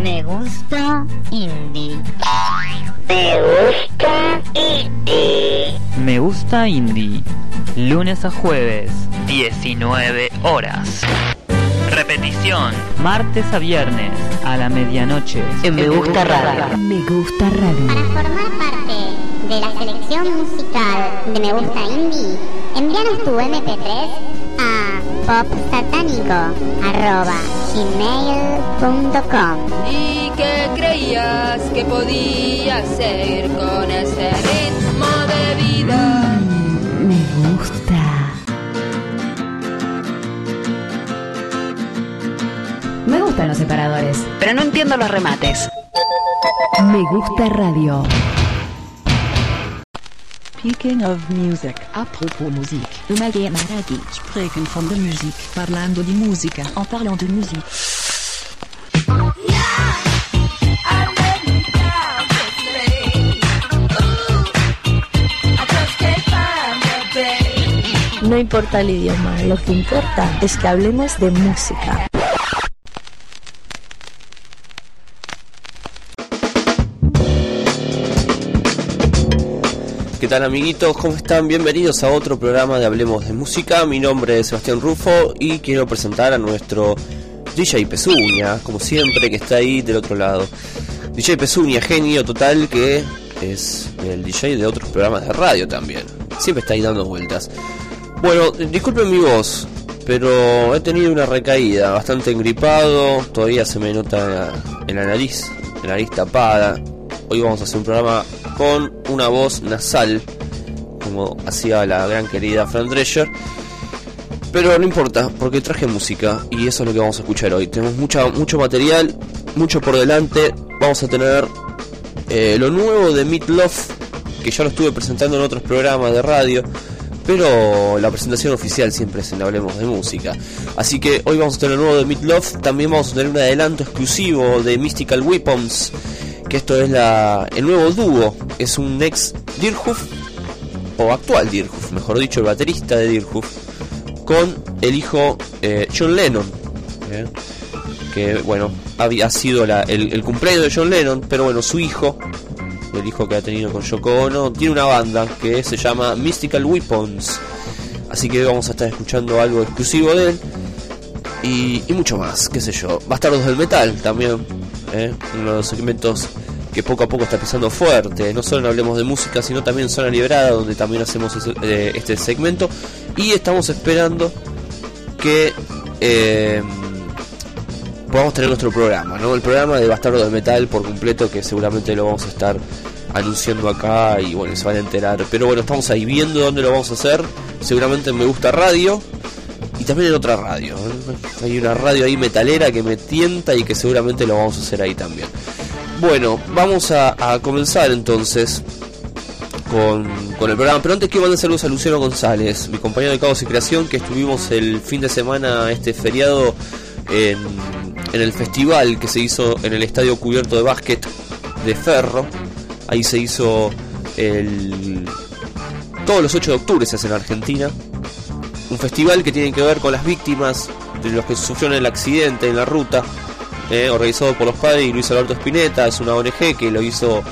Me gusta indie. Me gusta indie. Me gusta indie. Lunes a jueves, 19 horas. Repetición, martes a viernes, a la medianoche. En Me Gusta Radio. Me Gusta Radio. Para formar parte de la selección musical de Me Gusta Indie, envíanos tu MP3 a popsatánico.gmail.com ¿Y qué creías que podía hacer con ese ritmo de vida? Me gusta. Me gustan los separadores. Pero no entiendo los remates. Me Gusta Radio. Speaking of music. Apropos musique. Umage Maradi. Spreken van de muziek. Parlando di musica. En parlant de musique. No importa el idioma, lo que importa es que hablemos de música. ¿Qué tal amiguitos? ¿Cómo están? Bienvenidos a otro programa de Hablemos de Música. Mi nombre es Sebastián Rufo y quiero presentar a nuestro DJ Pezuña, como siempre, que está ahí del otro lado. DJ Pezuña, genio total, que es el DJ de otros programas de radio también. Siempre está ahí dando vueltas. Bueno, disculpen mi voz, pero he tenido una recaída, bastante engripado, todavía se me nota en la nariz, la nariz tapada. Hoy vamos a hacer un programa con una voz nasal, como hacía la gran querida Fran Drescher. Pero no importa, porque traje música y eso es lo que vamos a escuchar hoy. Tenemos mucha, mucho material, mucho por delante. Vamos a tener eh, lo nuevo de Meat Love, que ya lo estuve presentando en otros programas de radio. Pero la presentación oficial siempre es en Hablemos de Música. Así que hoy vamos a tener lo nuevo de Meat Love. También vamos a tener un adelanto exclusivo de Mystical Weapons. Que esto es la, el nuevo dúo. Es un ex Dirhoof, o actual Dirhoof, mejor dicho, el baterista de Dirhoof con el hijo eh, John Lennon. ¿eh? Que bueno, había sido la, el, el, cumpleaños de John Lennon, pero bueno, su hijo, el hijo que ha tenido con Yoko Ono, tiene una banda que se llama Mystical Weapons. Así que vamos a estar escuchando algo exclusivo de él. Y, y mucho más, qué sé yo. Bastardos del Metal también. ¿eh? Uno de los segmentos que poco a poco está pisando fuerte. No solo hablemos de música, sino también Zona Liberada, donde también hacemos eh, este segmento. Y estamos esperando que eh, podamos tener nuestro programa, ¿no? El programa de Bastardo del Metal por completo, que seguramente lo vamos a estar anunciando acá y bueno, se van a enterar. Pero bueno, estamos ahí viendo dónde lo vamos a hacer. Seguramente en Me Gusta Radio y también en otra radio. ¿eh? Hay una radio ahí metalera que me tienta y que seguramente lo vamos a hacer ahí también. Bueno, vamos a, comenzar entonces con, con, el programa. Pero antes quiero mandar saludos a Luciano González, mi compañero de Caos y Creación, que estuvimos el fin de semana, este feriado, en, en el festival que se hizo en el Estadio Cubierto de Básquet de Ferro. Ahí se hizo el... Todos los 8 de octubre se hace en Argentina. Un festival que tiene que ver con las víctimas de los que sufrieron el accidente en la ruta. Eh, organizado por los padres y Luis Alberto Spinetta, es una ONG que lo hizo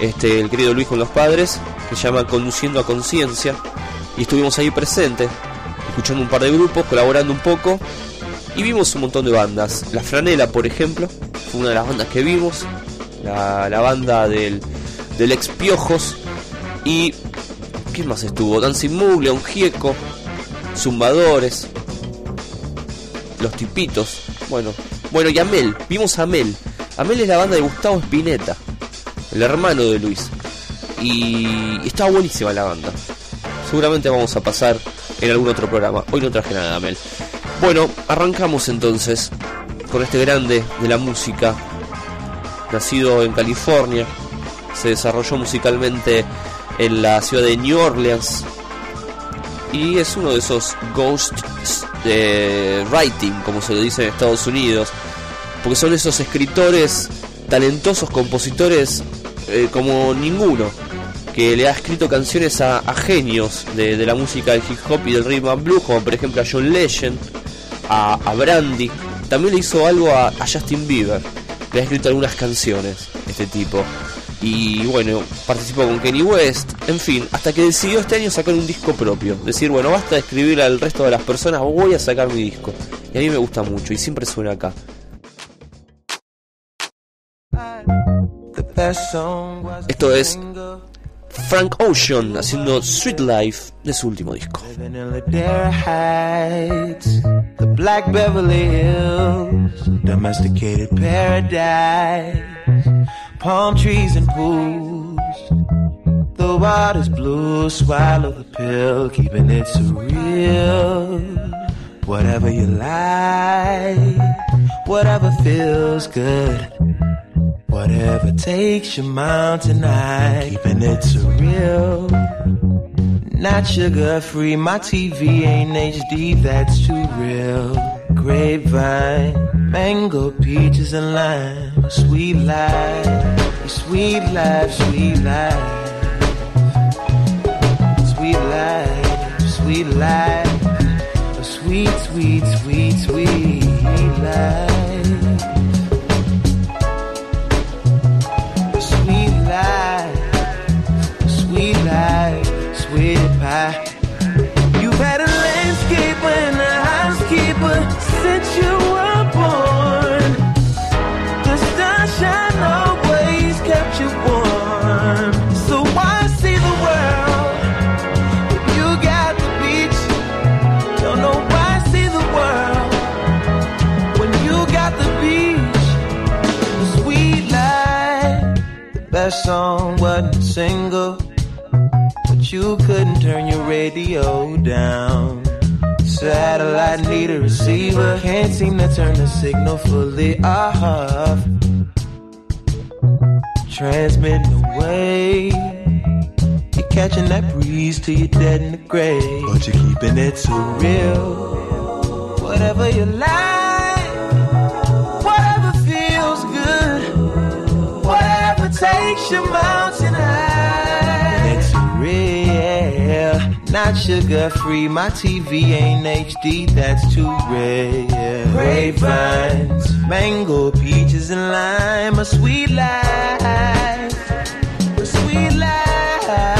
este, el querido Luis con los padres, que se llama Conduciendo a Conciencia, y estuvimos ahí presentes, escuchando un par de grupos, colaborando un poco, y vimos un montón de bandas. La Franela, por ejemplo, fue una de las bandas que vimos, la, la banda del, del ex Piojos, y ¿qué más estuvo? Dancing Moon, León Gieco, Zumbadores, Los Tipitos, bueno, bueno, y Amel, vimos a Amel. Amel es la banda de Gustavo Spinetta, el hermano de Luis. Y estaba buenísima la banda. Seguramente vamos a pasar en algún otro programa. Hoy no traje nada de Amel. Bueno, arrancamos entonces con este grande de la música. Nacido en California, se desarrolló musicalmente en la ciudad de New Orleans. Y es uno de esos ghosts de writing, como se lo dice en Estados Unidos, porque son esos escritores talentosos, compositores eh, como ninguno, que le ha escrito canciones a, genios de, la música del hip hop y del rhythm and blues, como por ejemplo a John Legend, a, a Brandy, también le hizo algo a, a Justin Bieber. le ha escrito algunas canciones este tipo. Y bueno, participó con Kenny West, en fin, hasta que decidió este año sacar un disco propio. Decir, bueno, basta de escribir al resto de las personas, voy a sacar mi disco. Y a mí me gusta mucho y siempre suena acá. Esto es Frank Ocean haciendo Sweet Life de su último disco. Black domesticated paradise, palm trees and pools. The water's blue, swallow the pill, keeping it surreal. Whatever you like, whatever feels good. Whatever takes your mind tonight, keeping it surreal. Not sugar free, my TV ain't HD, that's too real. Grapevine, mango, peaches, and lime. A sweet life, sweet life, sweet life. Sweet life, sweet life. A sweet, sweet, sweet, sweet life. Sweet life, sweet life, sweet pie. Song wasn't a single, but you couldn't turn your radio down. Satellite need a receiver, can't seem to turn the signal fully off. Transmitting away. You're catching that breeze till you're dead in the grave. But you're keeping it so real. Whatever you like, your mountain high. It's real, not sugar free. My TV ain't HD, that's too rare. Grapevines, mango, peaches, and lime. A sweet life, a sweet life,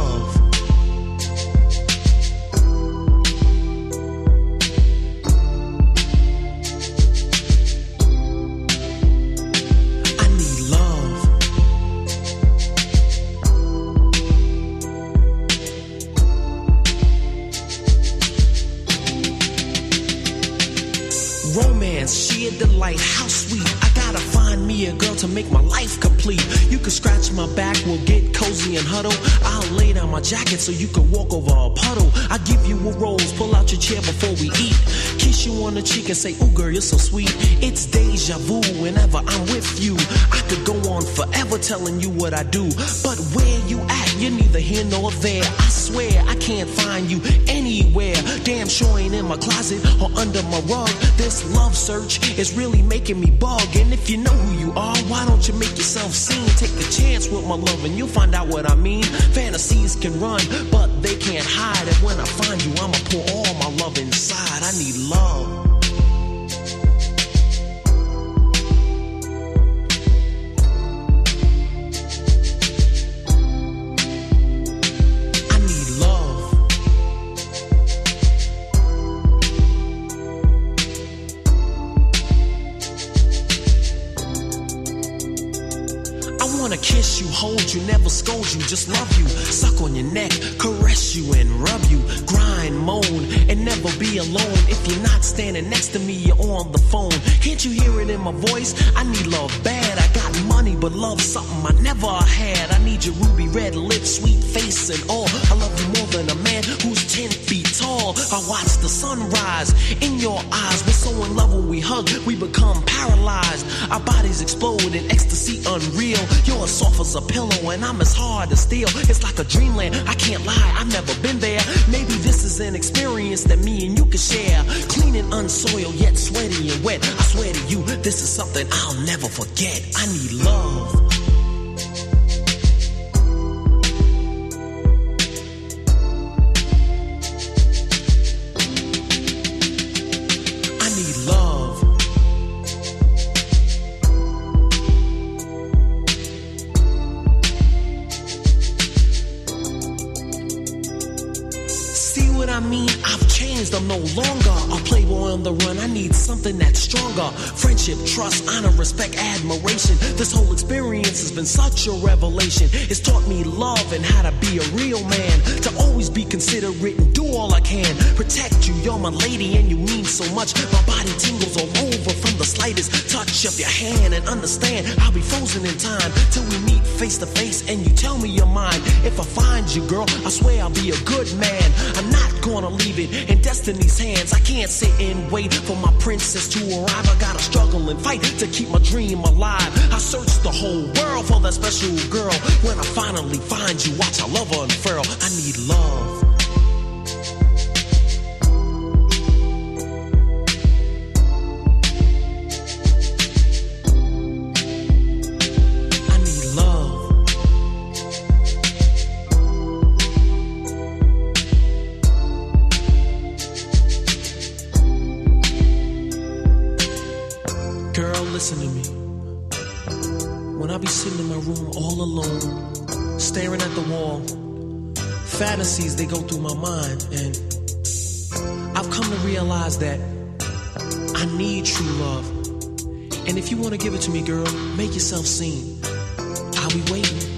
Jacket so you can walk over a puddle. I give you a rose, pull out your chair before we eat. Kiss you on the cheek and say, Ooh, girl, you're so sweet. It's deja vu whenever I'm with you. I could go on forever telling you what I do. But where you're neither here nor there. I swear I can't find you anywhere. Damn sure ain't in my closet or under my rug. This love search is really making me bug. And if you know who you are, why don't you make yourself seen? Take a chance with my love and you'll find out what I mean. Fantasies can run, but they can't hide. And when I find you, I'ma pour all my love inside. I need love. You, hold you, never scold you, just love you. Suck on your neck, caress you and rub you. Grind, moan, and never be alone. If you're not standing next to me, you're on the phone. Can't you hear it in my voice? I need love bad. Got money, but love something I never had. I need your ruby red lips, sweet face, and all. I love you more than a man who's 10 feet tall. I watch the sunrise in your eyes. We're so in love when we hug, we become paralyzed. Our bodies explode in ecstasy unreal. You're as soft as a pillow, and I'm as hard as steel. It's like a dreamland. I can't lie, I've never been there. Maybe this is an experience that me and you can share. Clean and unsoiled, yet sweaty and wet. I swear to you, this is something I'll never forget. I need love. I need love. See what I mean? I've changed. I'm no longer on the run. I need something that's stronger. Friendship, trust, honor, respect, admiration. This whole experience has been such a revelation. It's taught me love and how to be a real man. To always be considerate and do all I can. Protect you, you're my lady and you mean so much. My body tingles all over from the slightest touch of your hand. And understand, I'll be frozen in time till we meet face to face and you tell me your mind. If I find you, girl, I swear I'll be a good man. I'm not gonna leave it in destiny's hands. I can't sit wait for my princess to arrive. I gotta struggle and fight to keep my dream alive. I search the whole world for that special girl. When I finally find you, watch our love unfurl. I need love. Be sitting in my room all alone, staring at the wall, fantasies they go through my mind, and I've come to realize that I need true love. And if you want to give it to me, girl, make yourself seen. I'll be waiting.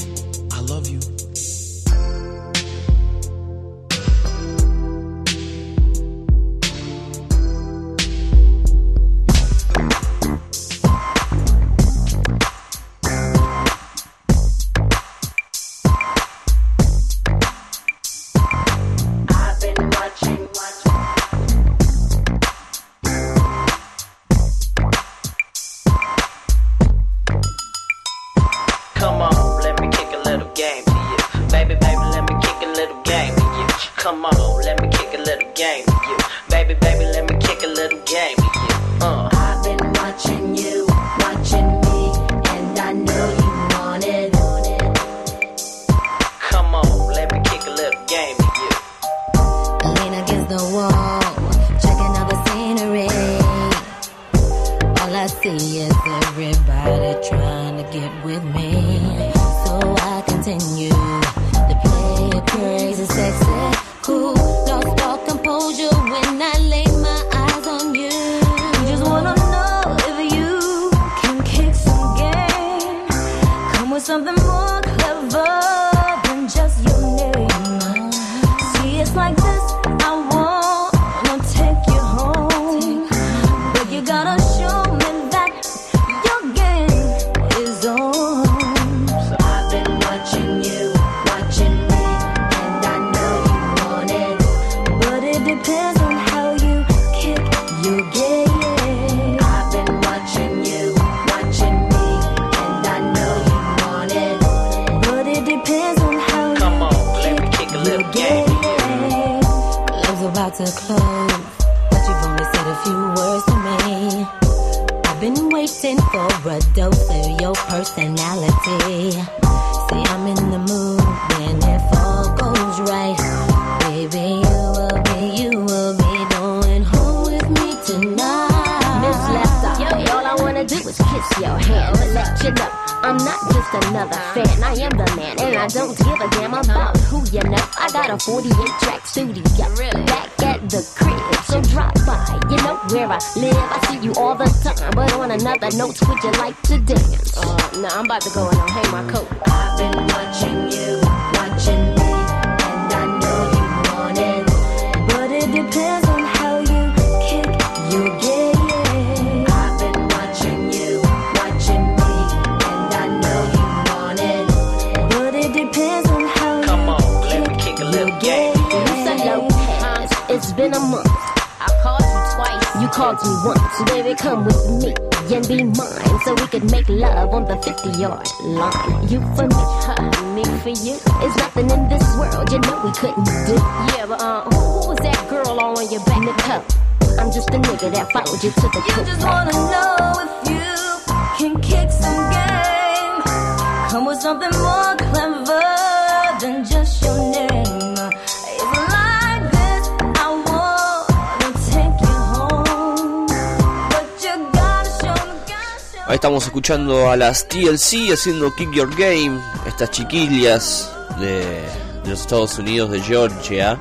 a las TLC haciendo Kick Your Game, estas chiquillas de, los Estados Unidos, de Georgia.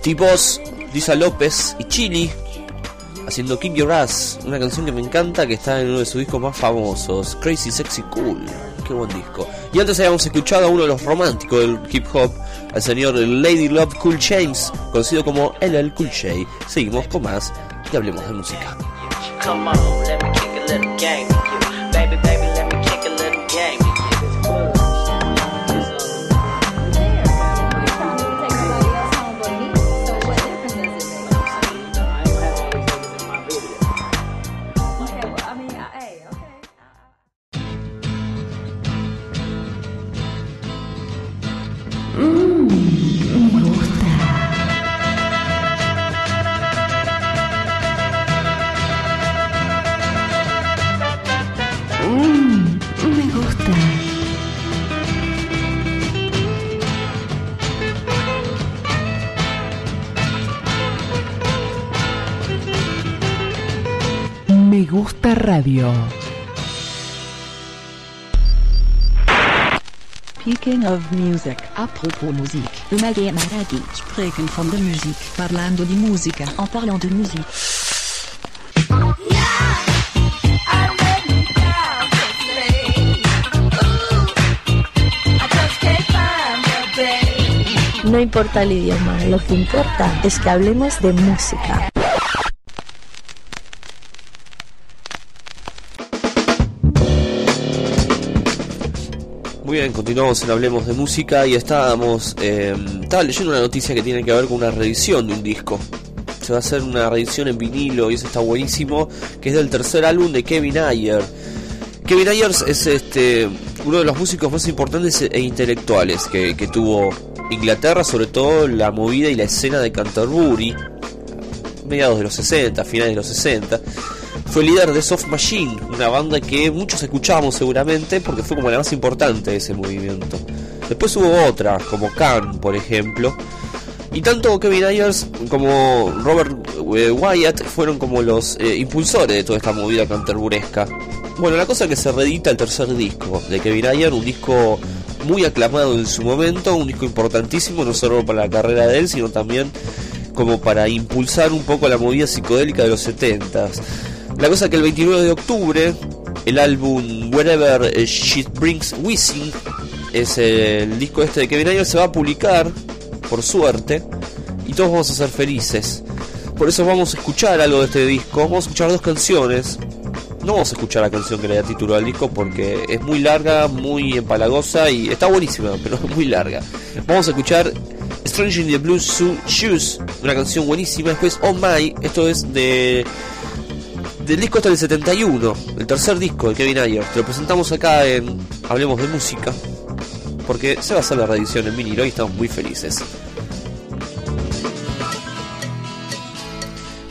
Tipos Lisa López y Chili haciendo Kick Your Ass, una canción que me encanta que está en uno de sus discos más famosos, Crazy Sexy Cool. Qué buen disco. Y antes habíamos escuchado a uno de los románticos del hip hop, al señor Lady Love Cool James, conocido como LL Cool J. Seguimos con más y hablemos de música. Me Gusta Radio. Speaking of music. Apropos muziek. We maken Spreken van de muziek. Parlando de música. En parlant de muziek. No importa el idioma, lo que importa es que hablemos de música. Muy bien, continuamos en Hablemos de Música y estábamos. Eh, leyendo una noticia que tiene que ver con una reedición de un disco. Se va a hacer una reedición en vinilo y eso está buenísimo, que es del tercer álbum de Kevin Ayer. Kevin Ayers es este uno de los músicos más importantes e intelectuales que, que tuvo Inglaterra, sobre todo la movida y la escena de Canterbury, mediados de los 60, finales de los 60. Fue líder de Soft Machine, una banda que muchos escuchamos seguramente porque fue como la más importante de ese movimiento. Después hubo otras, como Can, por ejemplo. Y tanto Kevin Ayers como Robert eh, Wyatt fueron como los eh, impulsores de toda esta movida canterburesca. Bueno, la cosa es que se reedita el tercer disco de Kevin Ayers, un disco muy aclamado en su momento, un disco importantísimo no solo para la carrera de él, sino también como para impulsar un poco la movida psicodélica de los 70s. La cosa es que el 29 de octubre el álbum Wherever She Brings Wishing es el disco este de Kevin Ayers se va a publicar por suerte y todos vamos a ser felices. Por eso vamos a escuchar algo de este disco, vamos a escuchar dos canciones. No vamos a escuchar la canción que le da título al disco porque es muy larga, muy empalagosa y está buenísima, pero es muy larga. Vamos a escuchar Strange in the Blue Shoes, una canción buenísima. Después Oh My, esto es de del disco hasta el 71, el tercer disco de Kevin Ayer. Te lo presentamos acá en Hablemos de Música, porque se va a hacer la reedición en vinilo y estamos muy felices.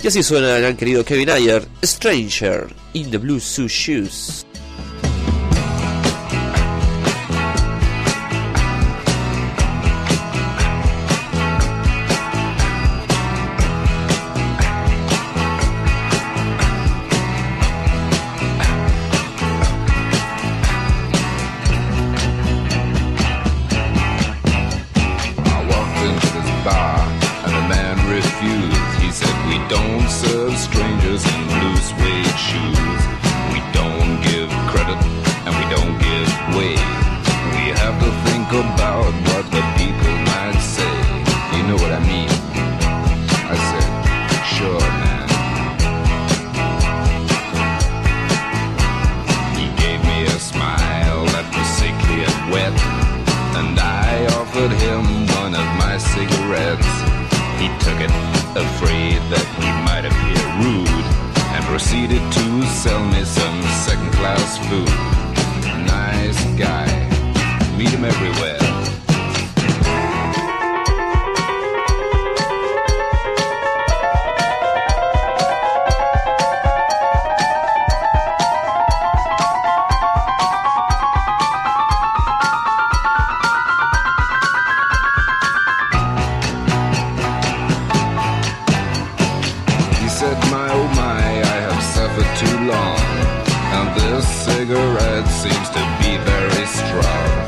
Y así suena el gran querido Kevin Ayer, Stranger in the Blue Suit Shoes. Cigarette seems to be very strong.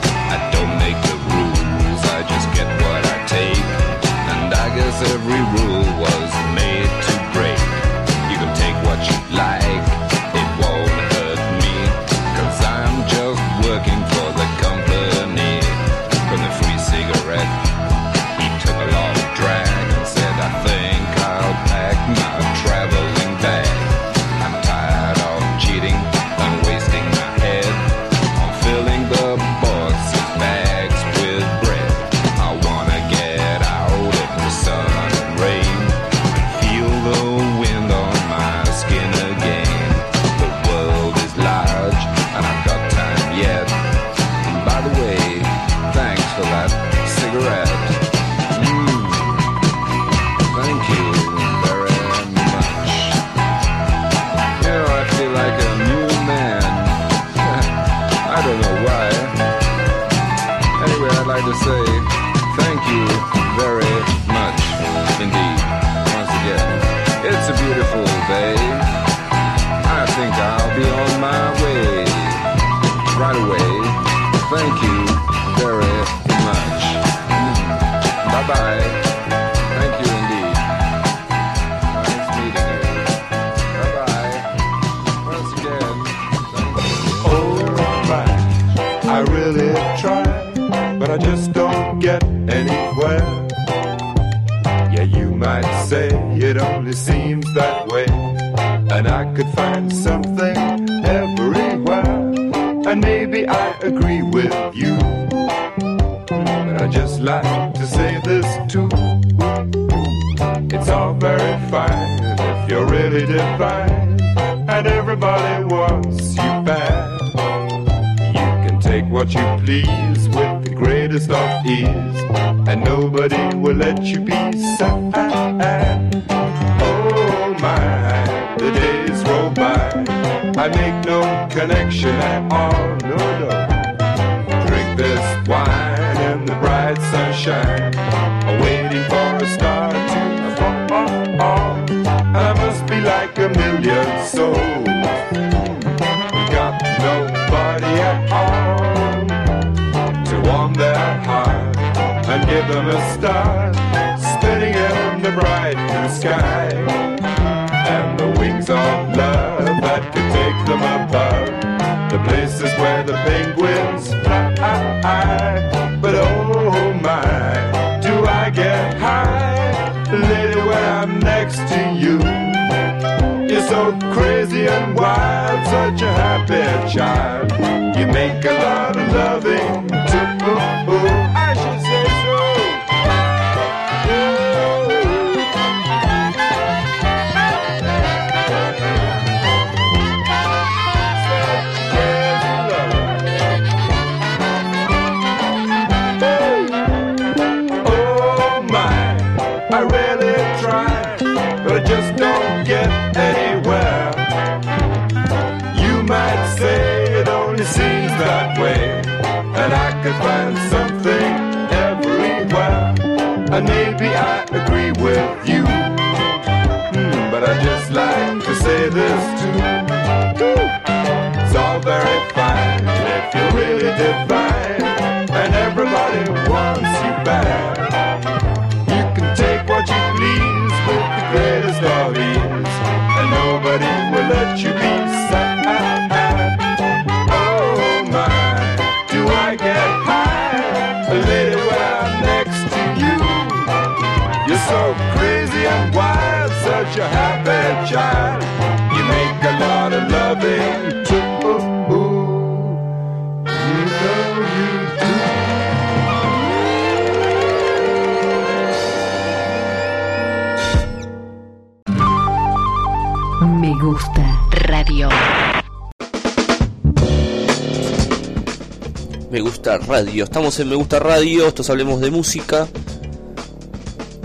Radio. Estamos en Me gusta radio. Estos hablemos de música.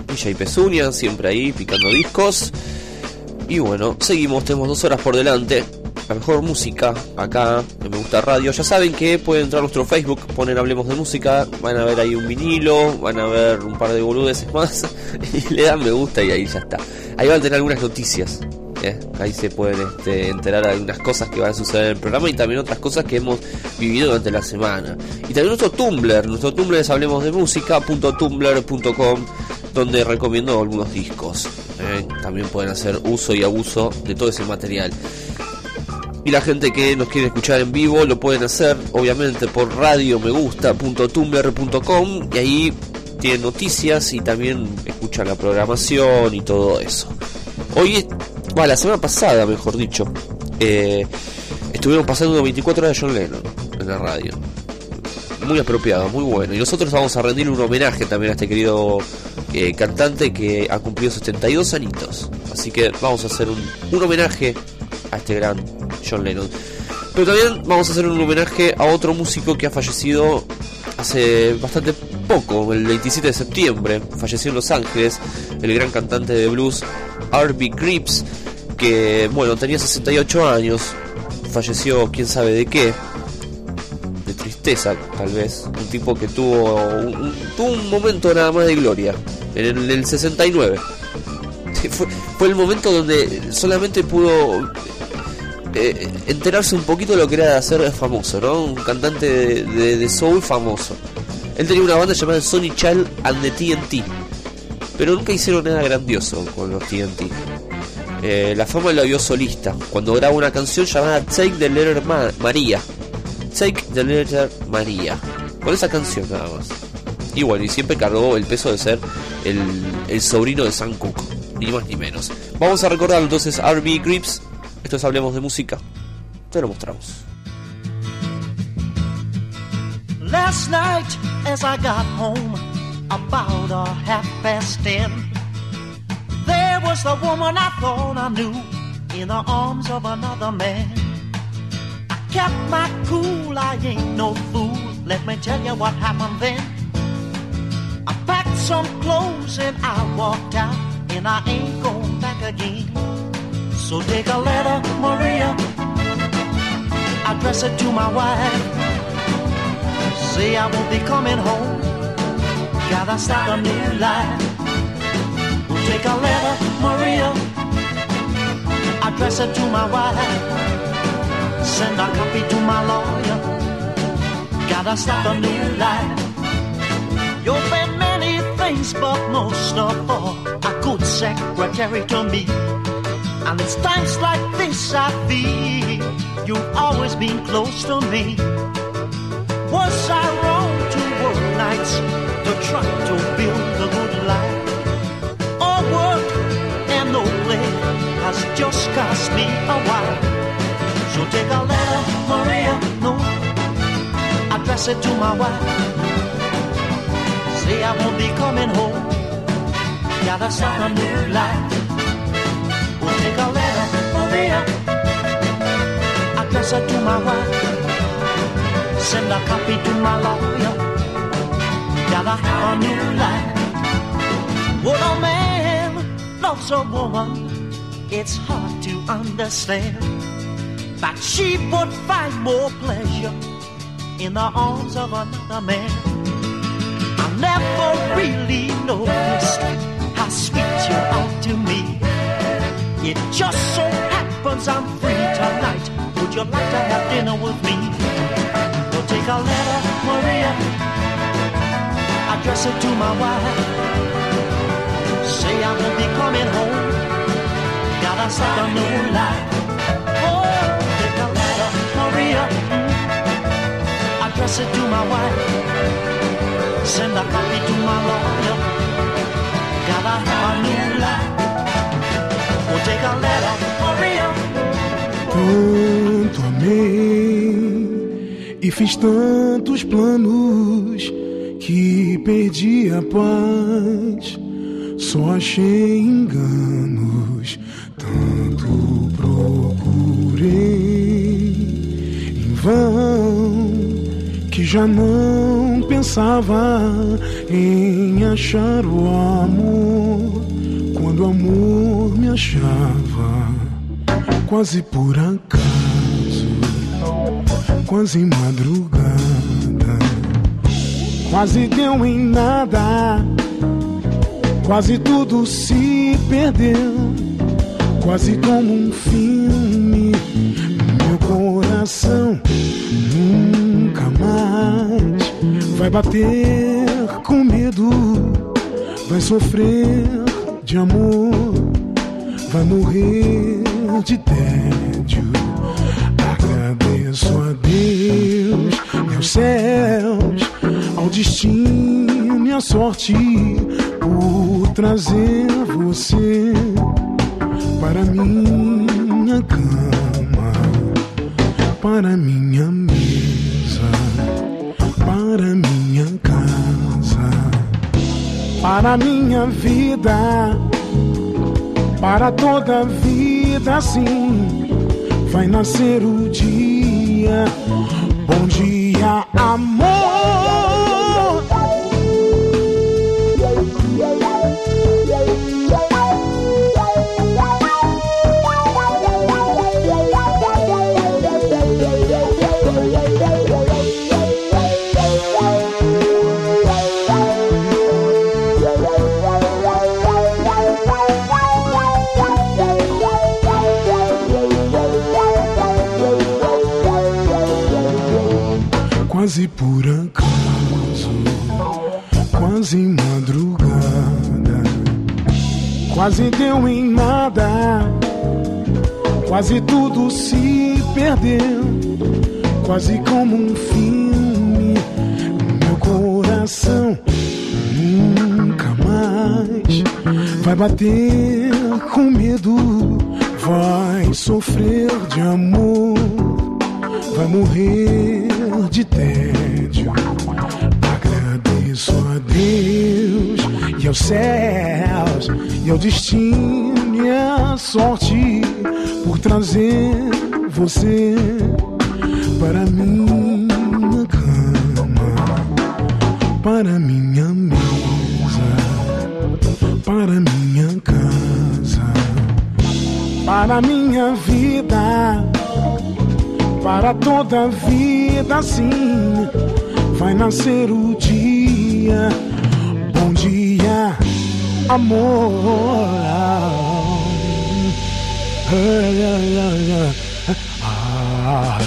DJ Pezuña, siempre ahí picando discos. Y bueno, seguimos. Tenemos dos horas por delante. La mejor música acá en Me Gusta Radio. Ya saben que pueden entrar a nuestro Facebook, poner Hablemos de Música. Van a ver ahí un vinilo, van a ver un par de boludeces más. Y le dan me gusta y ahí ya está. Ahí van a tener algunas noticias. ¿Eh? Ahí se pueden este, enterar de algunas cosas que van a suceder en el programa y también otras cosas que hemos vivido durante la semana. Y también nuestro Tumblr, nuestro Tumblr es hablemosdemusica.tumblr.com donde recomiendo algunos discos. ¿eh? También pueden hacer uso y abuso de todo ese material. Y la gente que nos quiere escuchar en vivo lo pueden hacer, obviamente, por radiomegusta.tumblr.com y ahí tienen noticias y también escuchan la programación y todo eso. Hoy, bueno, la semana pasada, mejor dicho, eh, estuvieron pasando 24 horas de John Lennon en la radio. Muy apropiado, muy bueno. Y nosotros vamos a rendir un homenaje también a este querido eh, cantante que ha cumplido 72 añitos. Así que vamos a hacer un, un homenaje a este gran John Lennon. Pero también vamos a hacer un homenaje a otro músico que ha fallecido hace bastante poco, el 27 de septiembre. Falleció en Los Ángeles el gran cantante de blues R.B. Grips, que bueno, tenía 68 años. Falleció quién sabe de qué. De tristeza, tal vez. Un tipo que tuvo un, tuvo un momento nada más de gloria. En el, el 69. Fue, fue el momento donde solamente pudo eh, enterarse un poquito de lo que era ser famoso, ¿no? Un cantante de, de- de soul famoso. Él tenía una banda llamada Sonny Child and the TNT, pero nunca hicieron nada grandioso con los TNT. Eh, la fama la vio solista, cuando graba una canción llamada Take the Letter Ma- María. Take the Letter María. Con esa canción nada más. Y bueno, y siempre cargó el peso de ser el, el sobrino de Sam Cooke, ni más ni menos. Vamos a recordar entonces RB Grips. Esto es Hablemos de Música. Te lo mostramos. Last night, as I got home, about a half past ten, there was the woman I thought I knew in the arms of another man. I kept my cool, I ain't no fool. Let me tell you what happened then. I packed some clothes and I walked out, and I ain't going back again. So take a letter, Maria, address it to my wife. Say I won't be coming home. Gotta start a new life. We'll take a letter, Maria. Address it to my wife. Send a copy to my lawyer. Gotta start a new life. You've been many things, but most of all, a good secretary to me. And it's times like this I feel you've always been close to me. Was I wrong to work nights to try to build a good life? All work and no play has just cost me a. So take a letter, Maria, no, address it to my wife. Say I won't be coming home. Gotta start a new life. We'll take a letter, Maria. Address it to my wife. Send a copy to my lawyer. Gotta have a new life. When a man loves a woman, it's hard to understand But she would find more pleasure in the arms of another man. I never really noticed how sweet you are to me. It just so happens I'm free tonight. Would you like to have dinner with me? Take a letter, Maria. Address it to my wife. Say I won't be coming home. Gotta start a new life. Oh, take a letter, Maria. Mm. Address it to my wife. Send a copy to my lawyer. Gotta have a new life. We'll take a letter, Maria. Tanto amei e fiz tantos planos que perdi a paz. Só achei enganos, tanto procurei em vão que já não pensava em achar o amor quando o amor me achava quase por acaso, quase madrugada, quase deu em nada, quase tudo se perdeu, quase como um filme, meu coração nunca mais vai bater com medo, vai sofrer de amor, vai morrer de tédio. Meus céus, ao destino e à sorte por trazer você para minha cama, para minha mesa, para minha casa, para minha vida para toda a vida assim vai nascer o dia. Bom dia, amor. Quase deu em nada, quase tudo se perdeu, quase como um filme, meu coração nunca mais vai bater com medo, vai sofrer de amor, vai morrer de tédio. Agradeço a Deus e aos céus e ao destino e à sorte por trazer você para minha cama, para minha mesa, para minha casa, para minha vida para toda a vida assim vai nascer o dia. amor. Ah,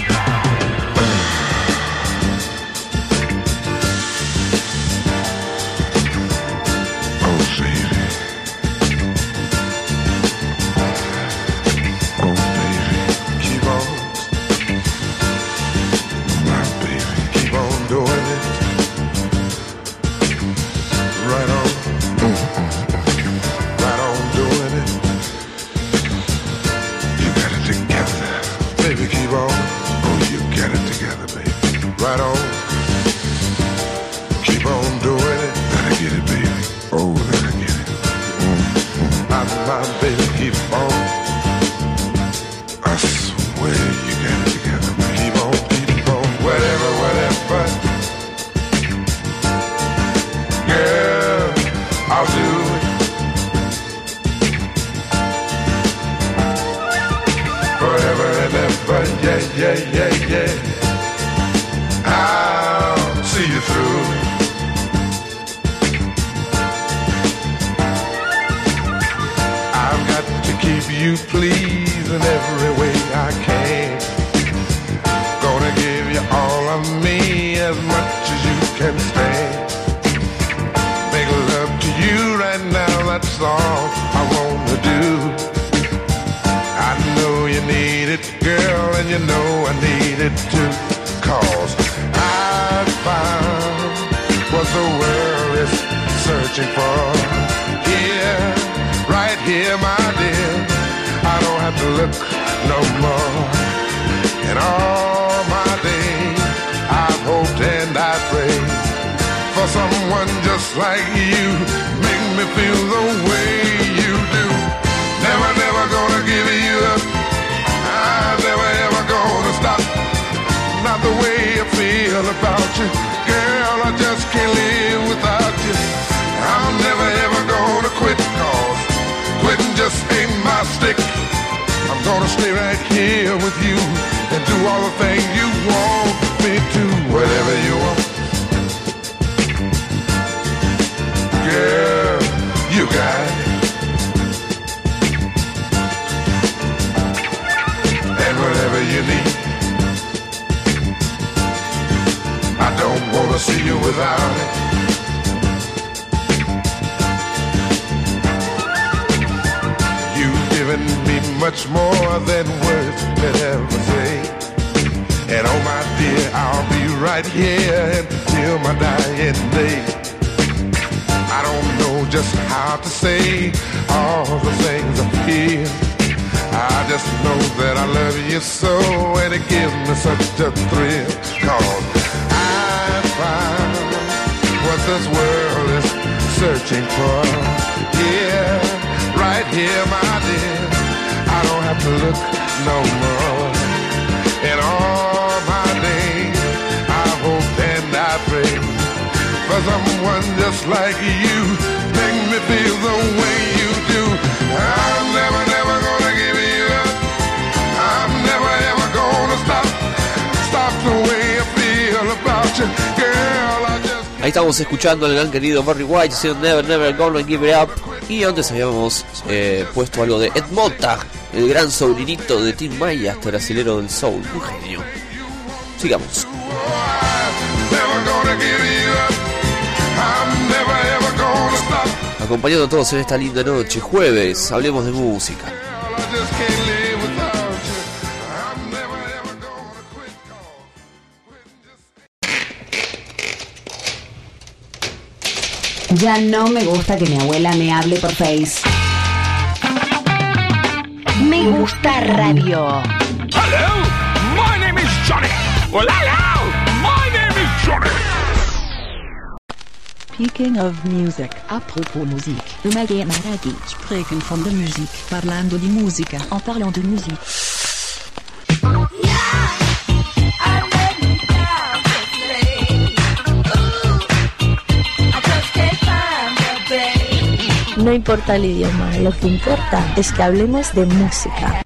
say all the things I feel. I just know that I love you so and it gives me such a thrill. Cause I found what this world is searching for. Yeah, right here, my dear. I don't have to look no more. In all my days, I hope and I pray for someone just like you. Make me feel the way you do. I'm never, never gonna give you up. I'm never ever gonna stop. Stop the way I feel about you, girl. I just Ahí estamos escuchando al gran querido Barry White haciendo Never Never Gonna Give It Up. Y antes habíamos eh, puesto algo de Ed Mota, el gran sobrinito de Tim Maya, hasta el brasilero del soul. Un genio. Sigamos. never gonna give you Acompañando a todos en esta linda noche, jueves, hablemos de música. Ya no me gusta que mi abuela me hable por Face. Me gusta radio. Hello, my name is Johnny. Well, Speaking of music, apropos musique, Umage Maragi, spreken van de muziek, parlando di musica, en parlant de musique. No importa el idioma, lo que importa es que hablemos de música.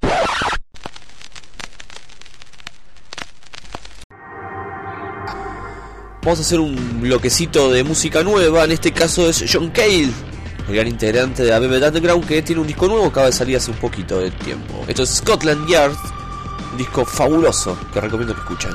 Vamos a hacer un bloquecito de música nueva, en este caso es John Cale, el gran integrante de Velvet Underground que tiene un disco nuevo, acaba de salir hace un poquito de tiempo. Esto es Scotland Yard, un disco fabuloso que recomiendo que escuchen.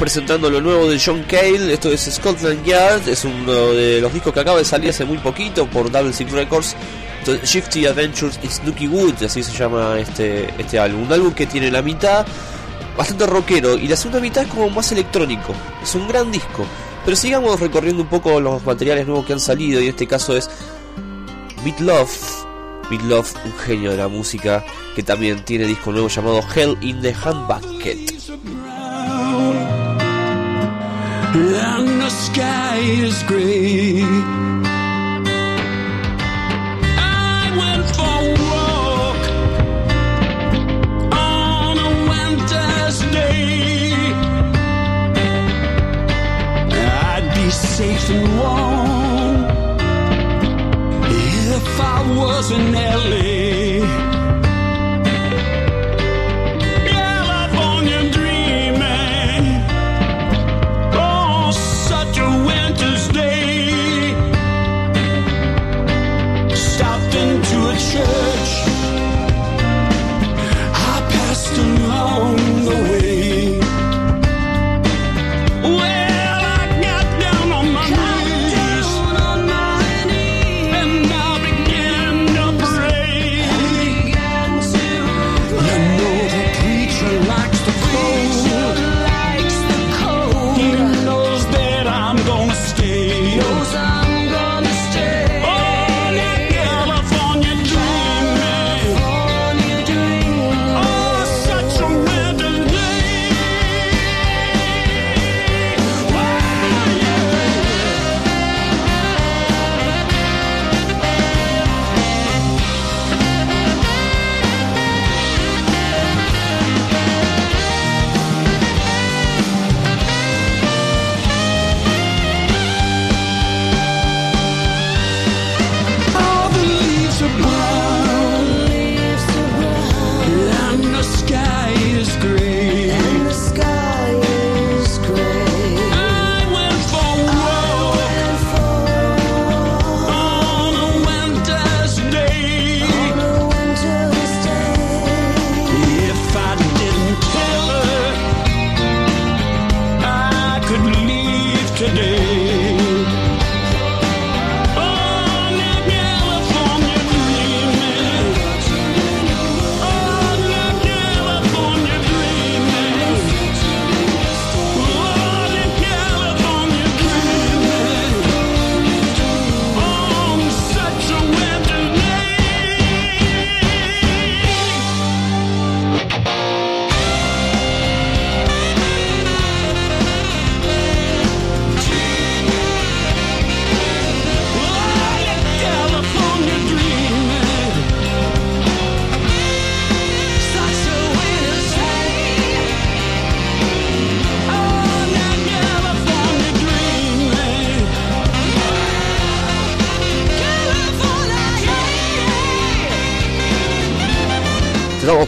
Presentando lo nuevo de John Cale, esto es Scotland Yard, es uno de los discos que acaba de salir hace muy poquito por Double Six Records. Entonces, Shifty Adventures in Snooky Wood, así se llama este, este álbum. Un álbum que tiene la mitad bastante rockero y la segunda mitad es como más electrónico. Es un gran disco. Pero sigamos recorriendo un poco los materiales nuevos que han salido y en este caso es Beat Love. Beat Love, un genio de la música que también tiene disco nuevo llamado Hell in the Handbucket. And the sky is gray.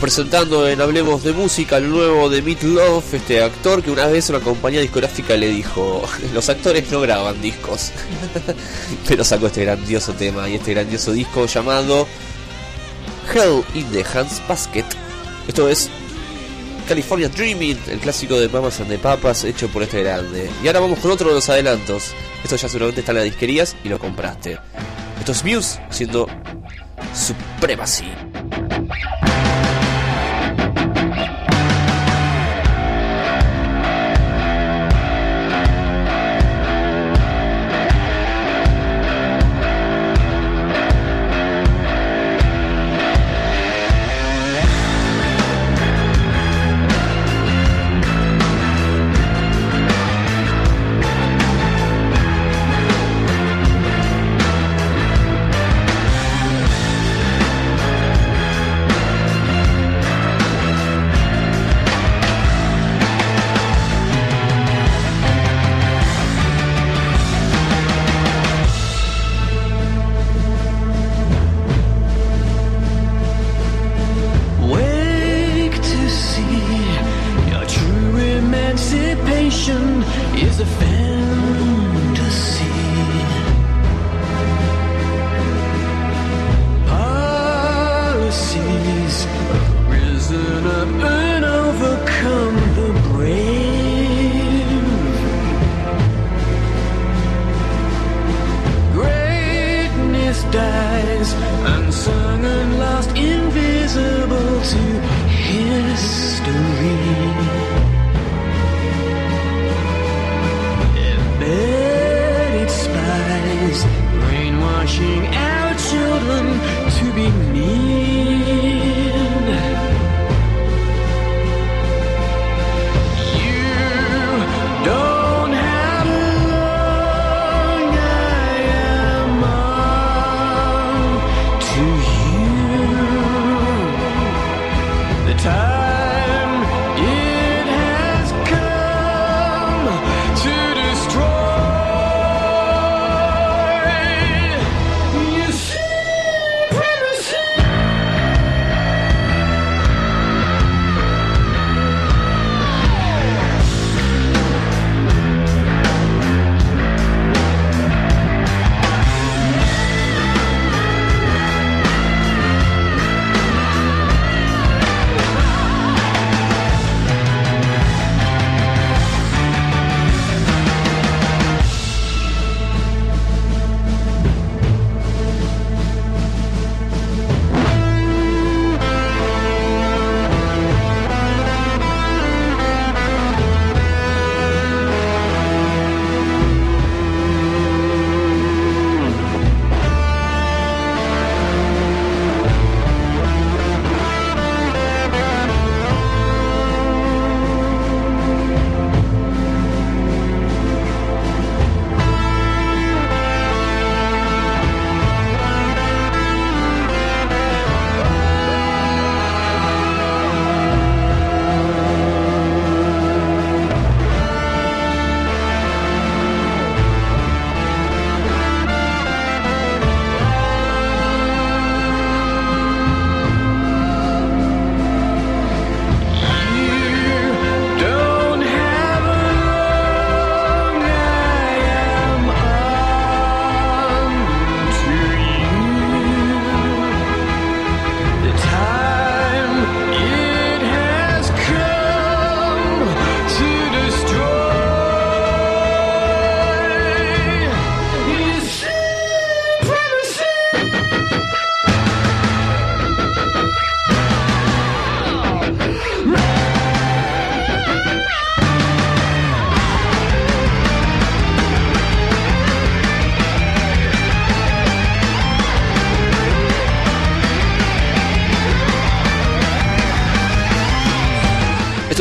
Presentando en Hablemos de Música lo nuevo de Meat Love, este actor que una vez una compañía discográfica le dijo, los actores no graban discos, pero sacó este grandioso tema y este grandioso disco llamado Hell in the Hands Basket. Esto es California Dreaming, el clásico de Mamas and the Papas hecho por este grande. Y ahora vamos con otro de los adelantos. Esto ya seguramente está en las disquerías y lo compraste. Esto es Muse siendo Supremacy.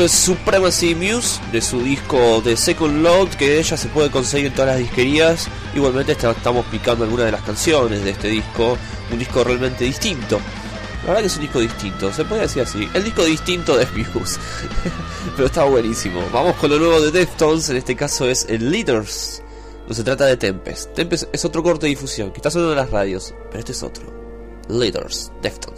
Es Supremacy Muse de su disco de Second Load que ya se puede conseguir en todas las disquerías. Igualmente estamos picando algunas de las canciones de este disco, un disco realmente distinto. La verdad que es un disco distinto, se puede decir así. El disco distinto de Muse. Pero está buenísimo. Vamos con lo nuevo de Deftones, en este caso es el Leaders. No se trata de Tempest. Tempest es otro corte de difusión que está sonando en las radios, pero este es otro. Leaders, Deftones.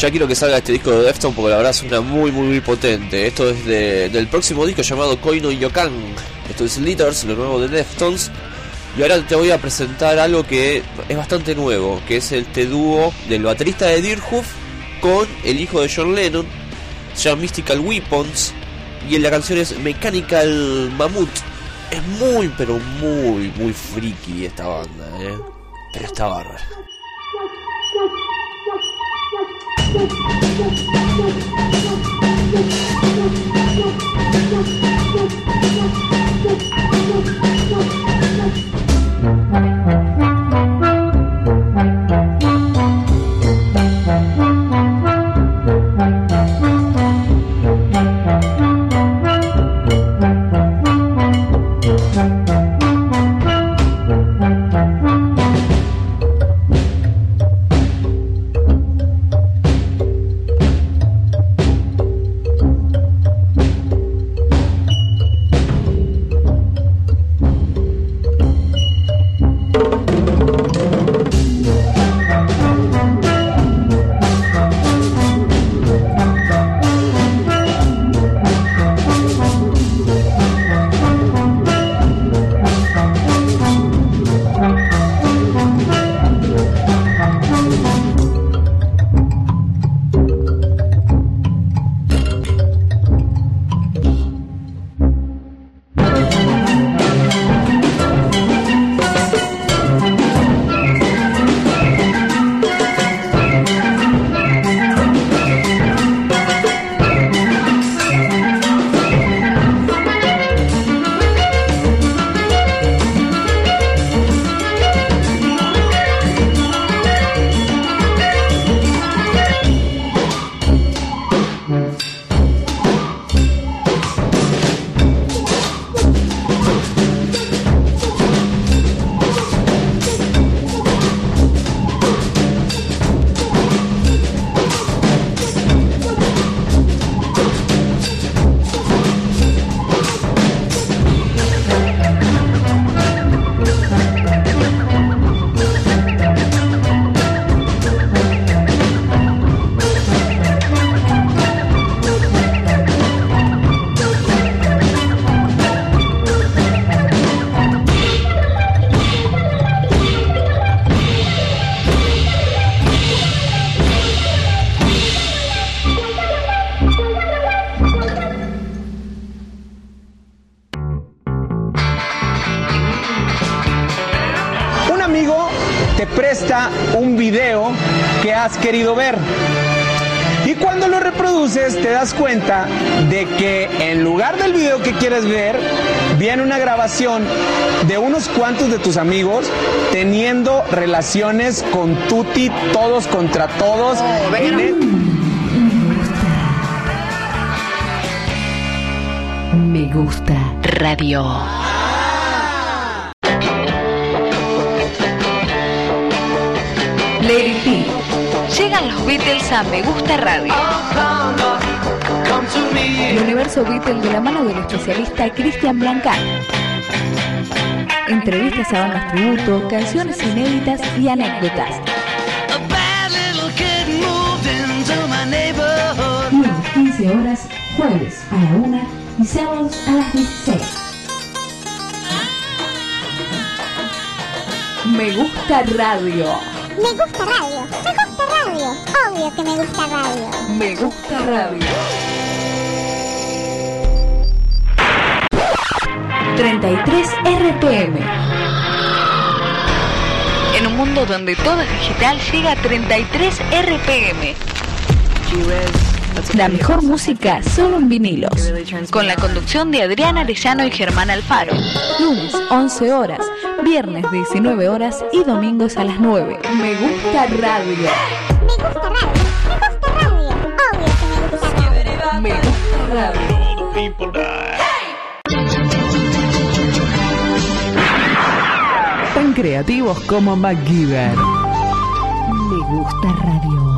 Ya quiero que salga este disco de Deftones porque la verdad suena muy muy muy potente. Esto es de- del próximo disco llamado Koino Yokan. Esto es Leaders, lo nuevo de Deftones. Y ahora te voy a presentar algo que es bastante nuevo, que es este dúo del baterista de Deerhoof con el hijo de John Lennon. Se llama Mystical Weapons y la canción es Mechanical Mammoth. Es muy pero muy muy friki esta banda, eh. Pero está bárbara. Thank you. Querido ver. Y cuando lo reproduces te das cuenta de que en lugar del video que quieres ver, viene una grabación de unos cuantos de tus amigos teniendo relaciones con Tuti, todos contra todos. en el- Me gusta radio. Lady P. Llegan los Beatles a Me Gusta Radio. El universo Beatle de la mano del especialista Cristian Blanca. Entrevistas a bandas tributo, canciones inéditas y anécdotas. Lunes 15 horas, jueves a la 1 y sábados a las 16. Me gusta radio. Me gusta radio, radio. Que me gusta radio. Me gusta radio. 33 RPM. En un mundo donde todo es digital, llega a 33 RPM. La mejor música solo en vinilos. Con la conducción de Adrián Arellano y Germán Alfaro. Lunes 11 horas, viernes 19 horas y domingos a las 9. Me gusta radio. Tan creativos como MacGyver. Me gusta radio.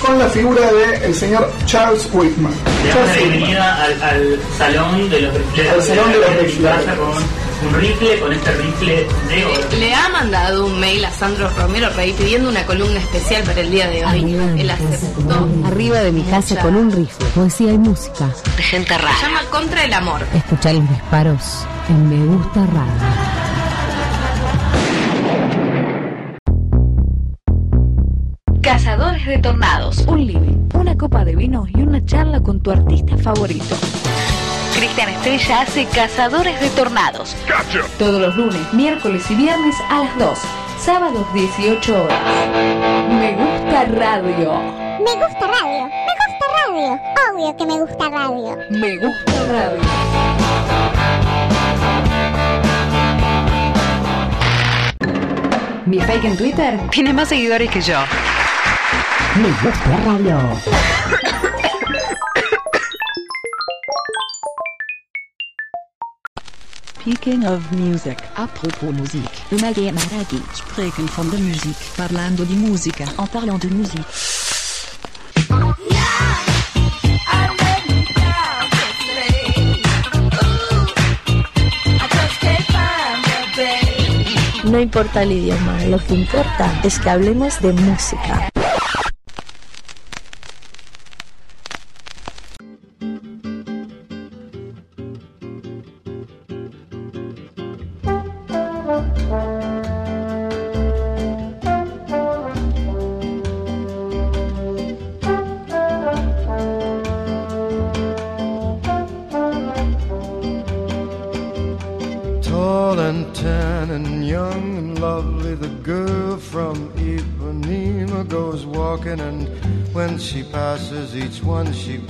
con la figura del señor Charles Whitman. Le damos la bienvenida al, al salón de los. Al salón de los un rifle, con este rifle de oro. Le ha mandado un mail a Sandro Romero Rey pidiendo una columna especial para el día de hoy. Él aceptó. Arriba de mi casa con un rifle, poesía y música. De gente Se rara. llama Contra el Amor. Escuchar los disparos en Me Gusta Radio. Cazadores de tornados. Un living, una copa de vino y una charla con tu artista favorito. Cristian Estrella hace Cazadores de Tornados. Todos los lunes, miércoles y viernes a las 2. Sábados 18 horas. Me gusta radio. Me gusta radio, me gusta radio. Obvio que me gusta radio. Me gusta radio. Mi fake en Twitter. Tiene más seguidores que yo. Me gusta radio. Speaking of music, apropos musique, Umage Maragi, spreken van de muziek, parlando di musica, en parlant de musique. No importa el idioma, lo que importa es que hablemos de música.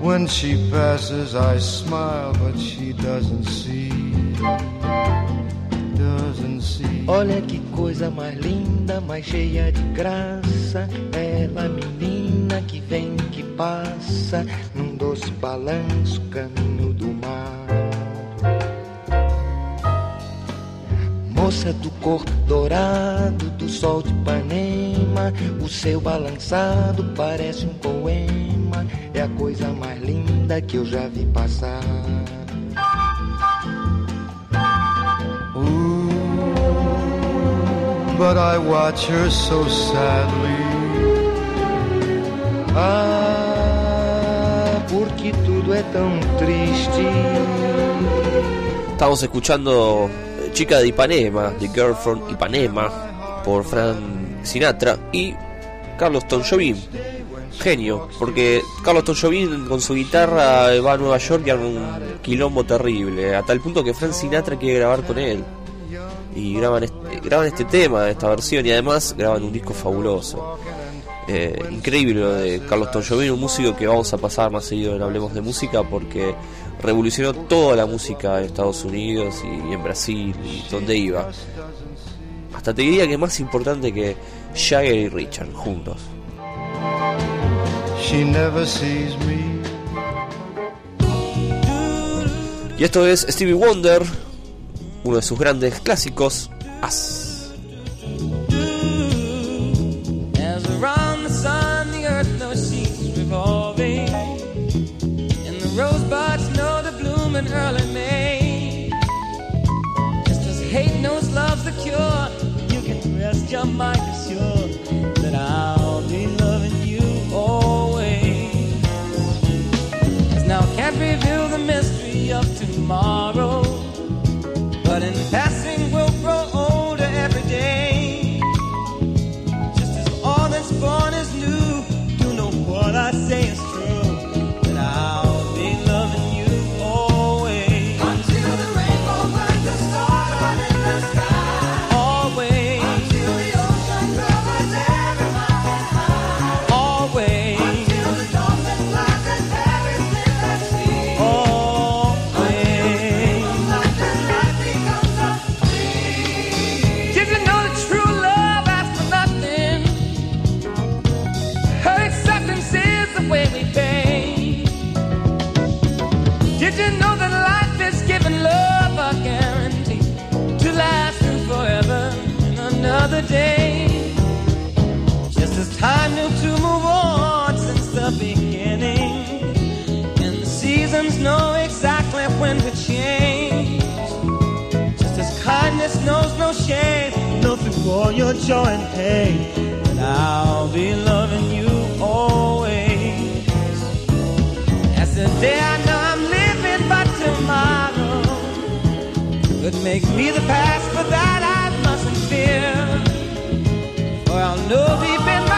when she passes, I smile, but she doesn't see, doesn't see. Olha que coisa mais linda, mais cheia de graça. Ela, menina que vem, que passa, num doce balanço, caminho do mar. Moça do corpo dourado, do sol de Ipanema, o seu balançado parece um poema. É a coisa mais linda que eu já vi passar. but I watch her so sadly. Ah, porque tudo é tão triste. Estamos escuchando eh, Chica de Ipanema, The Girl from Ipanema, por Frank Sinatra y Carlos Tom. Genio, porque Carlos Jobim con su guitarra va a Nueva York y arma un quilombo terrible, a tal punto que Frank Sinatra quiere grabar con él. Y graban este, graban este tema, esta versión, y además graban un disco fabuloso. Eh, increíble lo de Carlos Jobim, un músico que vamos a pasar más seguido en Hablemos de Música porque revolucionó toda la música en Estados Unidos y en Brasil y donde iba. Hasta te diría que más importante que Jagger y Richard juntos. She never sees me. Y esto es Stevie Wonder, uno de sus grandes clásicos, As. As around the sun, the earth knows she's revolving. And the rosebuds know to bloom in early May. Just as hate knows love's the cure, you can rest your mind mystery of tomorrow. Shame, know through your joy and pain, that I'll be loving you always. As the day I know I'm living, but tomorrow could make me the past, but that I mustn't fear. For I'll know deep in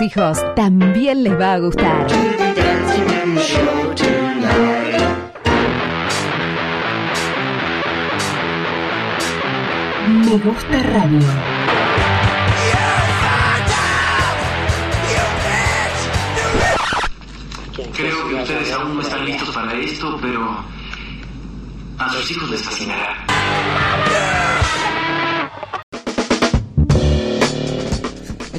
hijos también les va a gustar. Me gusta radio. Creo que ustedes aún no están listos para esto, pero a sus hijos les fascinará.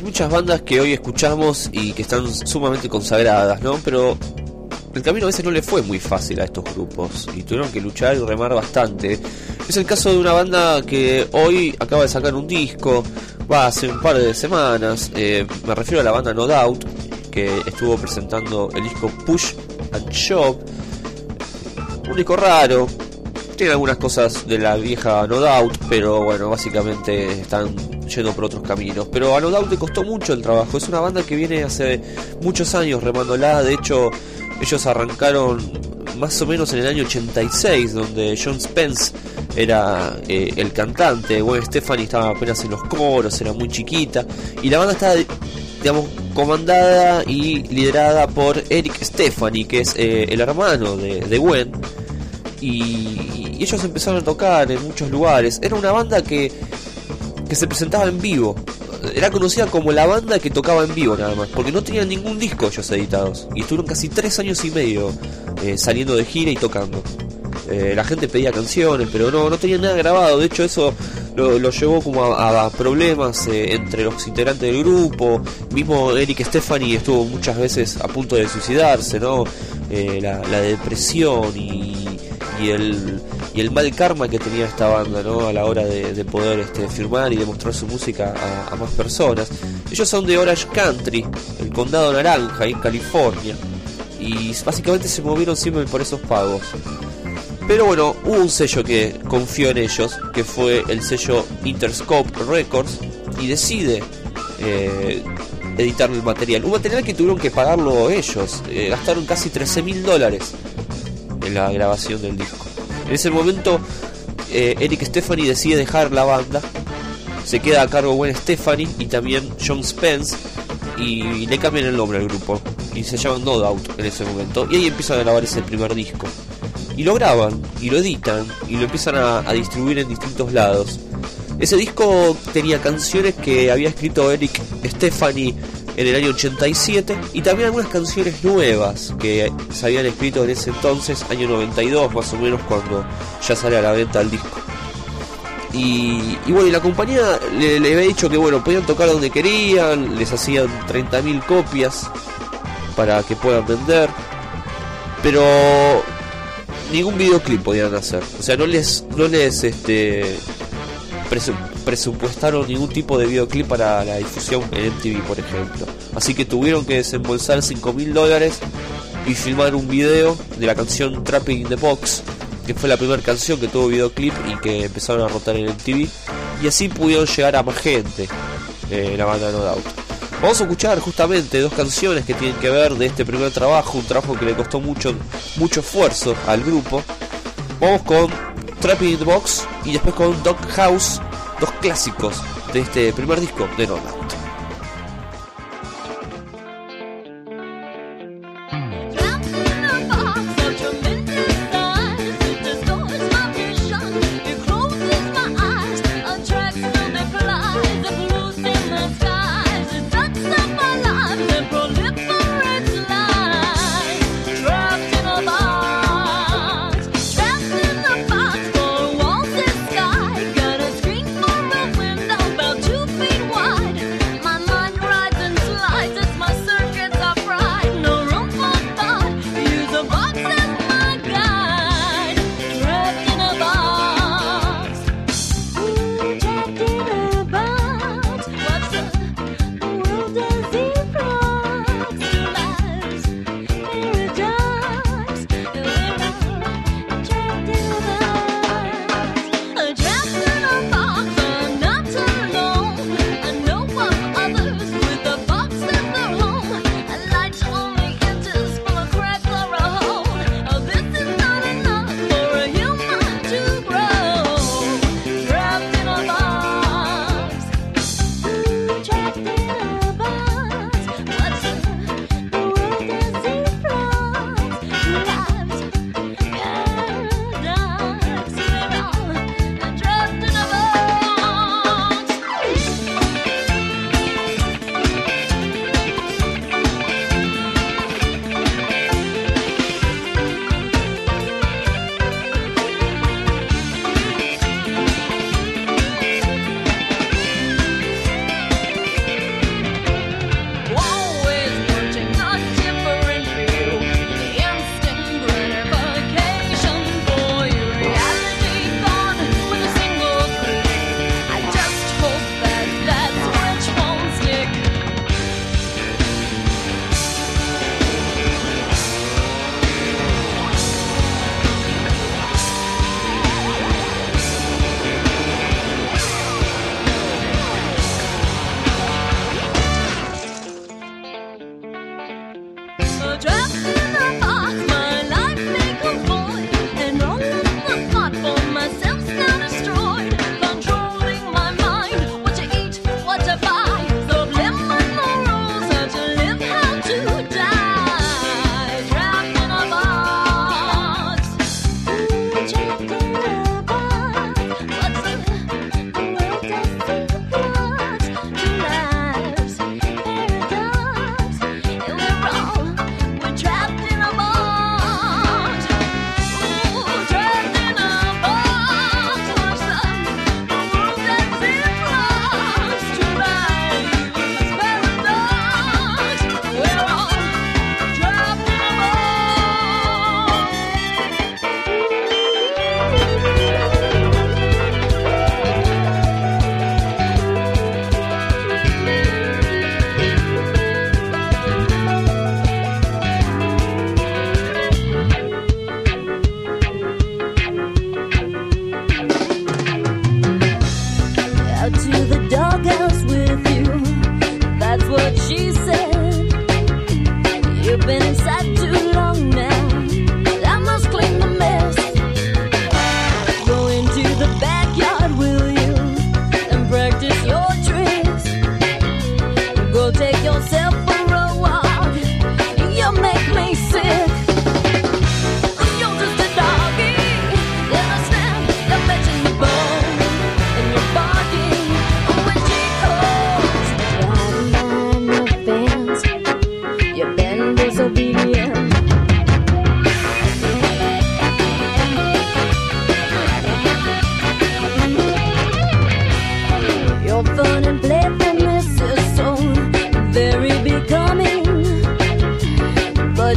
Muchas bandas que hoy escuchamos y que están sumamente consagradas, ¿no? Pero el camino a veces no le fue muy fácil a estos grupos y tuvieron que luchar y remar bastante. Es el caso de una banda que hoy acaba de sacar un disco, va hace un par de semanas. eh, me refiero a la banda No Doubt, que estuvo presentando el disco Push and Shove. Un disco raro, tiene algunas cosas de la vieja No Doubt, pero bueno, básicamente están yendo por otros caminos. Pero a No Doubt le costó mucho el trabajo. Es una banda que viene hace muchos años remándola. De hecho, ellos arrancaron más o menos en el año 86, donde John Spence era eh, el cantante. Gwen Stefani estaba apenas en los coros, era muy chiquita. Y la banda estaba, digamos, comandada y liderada por Eric Stefani, que es eh, el hermano de, Gwen y ellos empezaron a tocar en muchos lugares. Era una banda que, se presentaba en vivo. Era conocida como la banda que tocaba en vivo nada más, porque no tenían ningún disco ellos editados. Y estuvieron casi tres años y medio eh, saliendo de gira y tocando. Eh, la gente pedía canciones, pero no, no tenían nada grabado. De hecho, eso lo, llevó como a, problemas eh, entre los integrantes del grupo. Mismo Eric Stefani estuvo muchas veces a punto de suicidarse, ¿no? La, la depresión y, y el, y el mal karma que tenía esta banda. A la hora de, de poder este, firmar y demostrar su música a, más personas. Ellos son de Orange Country, el condado naranja, en California. Y básicamente se movieron siempre por esos pagos. Pero bueno, hubo un sello que confió en ellos, que fue el sello Interscope Records, y decide eh, editar el material. Un material que tuvieron que pagarlo ellos. Eh, gastaron casi 13 mil dólares en la grabación del disco. En ese momento, eh, Eric Stefani decide dejar la banda. Se queda a cargo Gwen Stefani y también John Spence. Y le cambian el nombre al grupo. Y se llaman No Doubt en ese momento. Y ahí empiezan a grabar ese primer disco. Y lo graban, y lo editan, y lo empiezan a, a distribuir en distintos lados. Ese disco tenía canciones que había escrito Eric Stefani en el año 87 y también algunas canciones nuevas que se habían escrito en ese entonces, año 92 más o menos, cuando ya sale a la venta el disco. Y, bueno, y la compañía le, había dicho que bueno, podían tocar donde querían, les hacían 30.000 copias para que puedan vender, pero ningún videoclip podían hacer. O sea, no les, no les este, presupuestaron ningún tipo de videoclip para la difusión en MTV, por ejemplo. Así que tuvieron que desembolsar 5 mil dólares y filmar un video de la canción Trapping in the Box, que fue la primera canción que tuvo videoclip y que empezaron a rotar en MTV. Y así pudieron llegar a más gente, eh, la banda No Doubt. Vamos a escuchar justamente dos canciones que tienen que ver de este primer trabajo, un trabajo que le costó mucho, mucho esfuerzo al grupo. Vamos con Trapping in the Box y después con Dog House, dos clásicos de este primer disco de No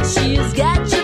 she's got you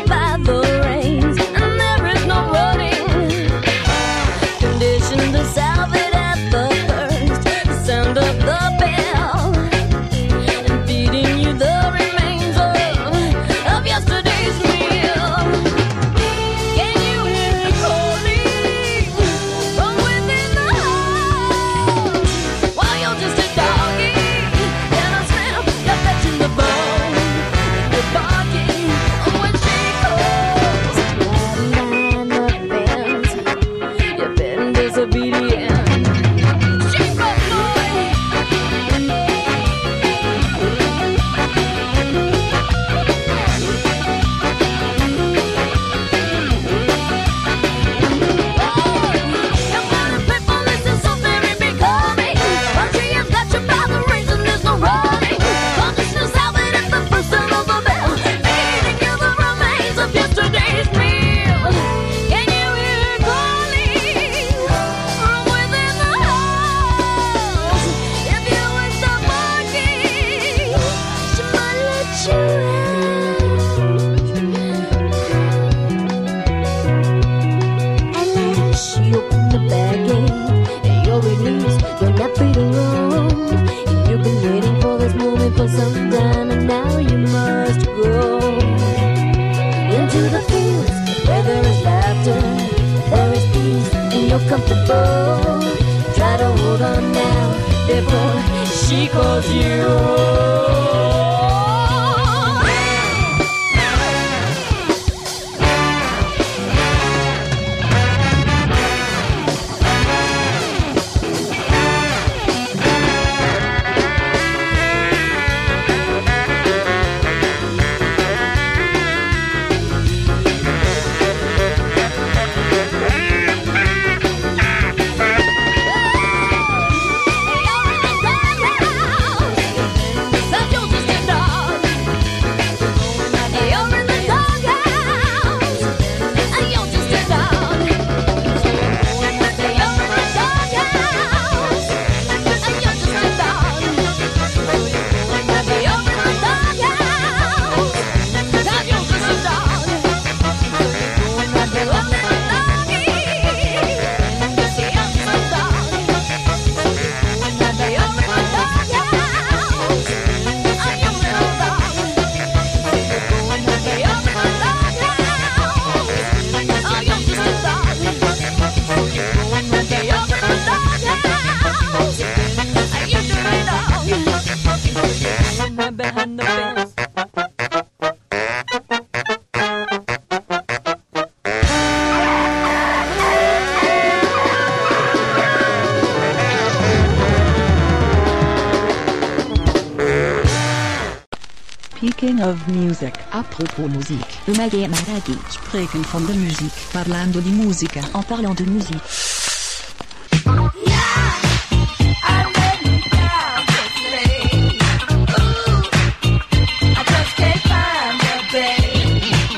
muziek. Umage Maragi, spreken van de muziek, parlando di musica, en parlant de muziek.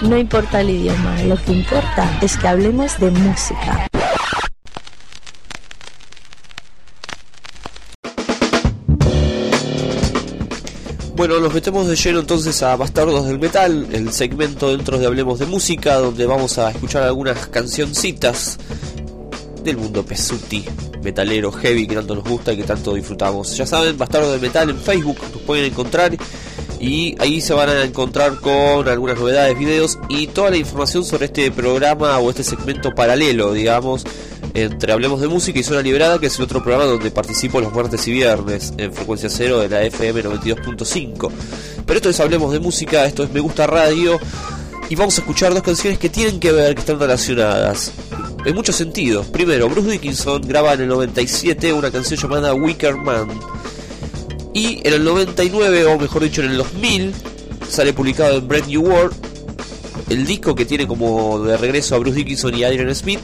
No importa el idioma, lo que importa es que hablemos de música. Bueno, nos metemos de lleno entonces a Bastardos del Metal, el segmento dentro de Hablemos de Música, donde vamos a escuchar algunas cancioncitas del mundo pesuti, metalero, heavy, que tanto nos gusta y que tanto disfrutamos. Ya saben, Bastardos del Metal en Facebook nos pueden encontrar y ahí se van a encontrar con algunas novedades, videos y toda la información sobre este programa o este segmento paralelo, digamos, entre Hablemos de Música y Zona Liberada, que es el otro programa donde participo los martes y viernes en frecuencia cero de la FM 92.5. Pero esto es Hablemos de Música, esto es Me Gusta Radio y vamos a escuchar dos canciones que tienen que ver, que están relacionadas. En muchos sentidos. Primero, Bruce Dickinson graba en el 97 una canción llamada Wicker Man. Y en el 99, o mejor dicho en el 2000, sale publicado en Brand New World el disco que tiene como de regreso a Bruce Dickinson y Adrian Smith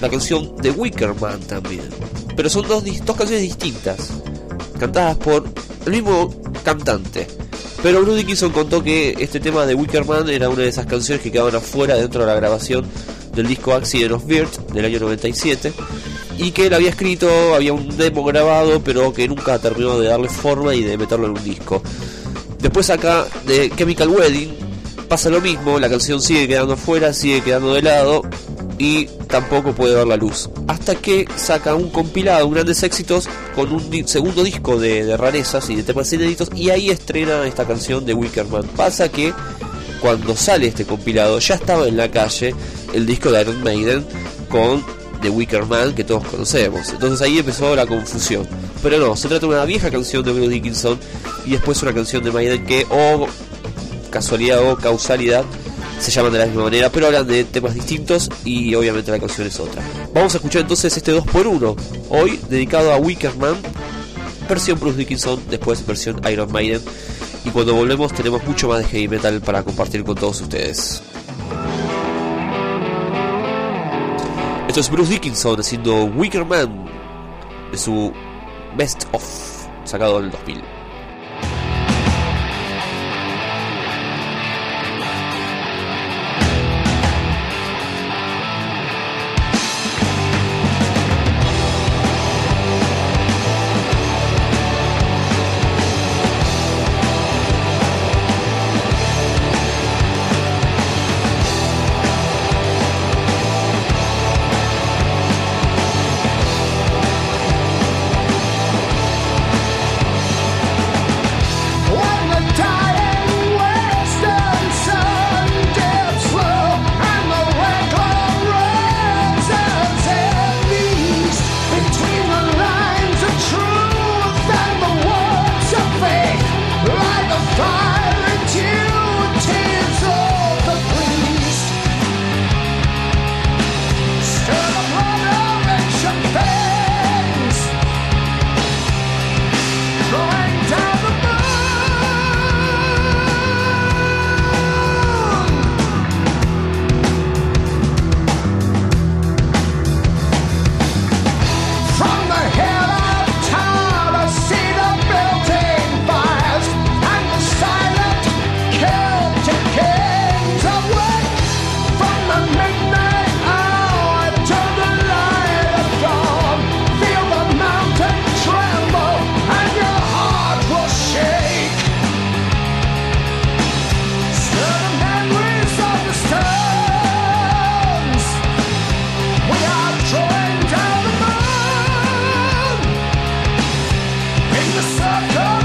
la canción de Wicker Man también. Pero son dos, dos canciones distintas, cantadas por el mismo cantante. Pero Bruce Dickinson contó que este tema de Wicker Man era una de esas canciones que quedaban afuera dentro de la grabación del disco Accident of Birth del año 97 y que él había escrito, había un demo grabado, pero que nunca terminó de darle forma y de meterlo en un disco. Después acá de Chemical Wedding pasa lo mismo, la canción sigue quedando afuera, sigue quedando de lado y tampoco puede ver la luz. Hasta que saca un compilado, un grandes éxitos, con un segundo disco de, de rarezas y de temas inéditos y ahí estrena esta canción de Wickerman. Pasa que cuando sale este compilado ya estaba en la calle el disco de Iron Maiden con The Wicker Man que todos conocemos. Entonces ahí empezó la confusión. Pero no, se trata de una vieja canción de Bruce Dickinson y después una canción de Maiden que o casualidad o causalidad se llaman de la misma manera, pero hablan de temas distintos y obviamente la canción es otra. Vamos a escuchar entonces este 2x1, hoy dedicado a Wicker Man, versión Bruce Dickinson, después versión Iron Maiden. Y cuando volvemos tenemos mucho más de heavy metal para compartir con todos ustedes. Esto es Bruce Dickinson haciendo Wicker Man de su Best of, sacado en el 2000. Stop!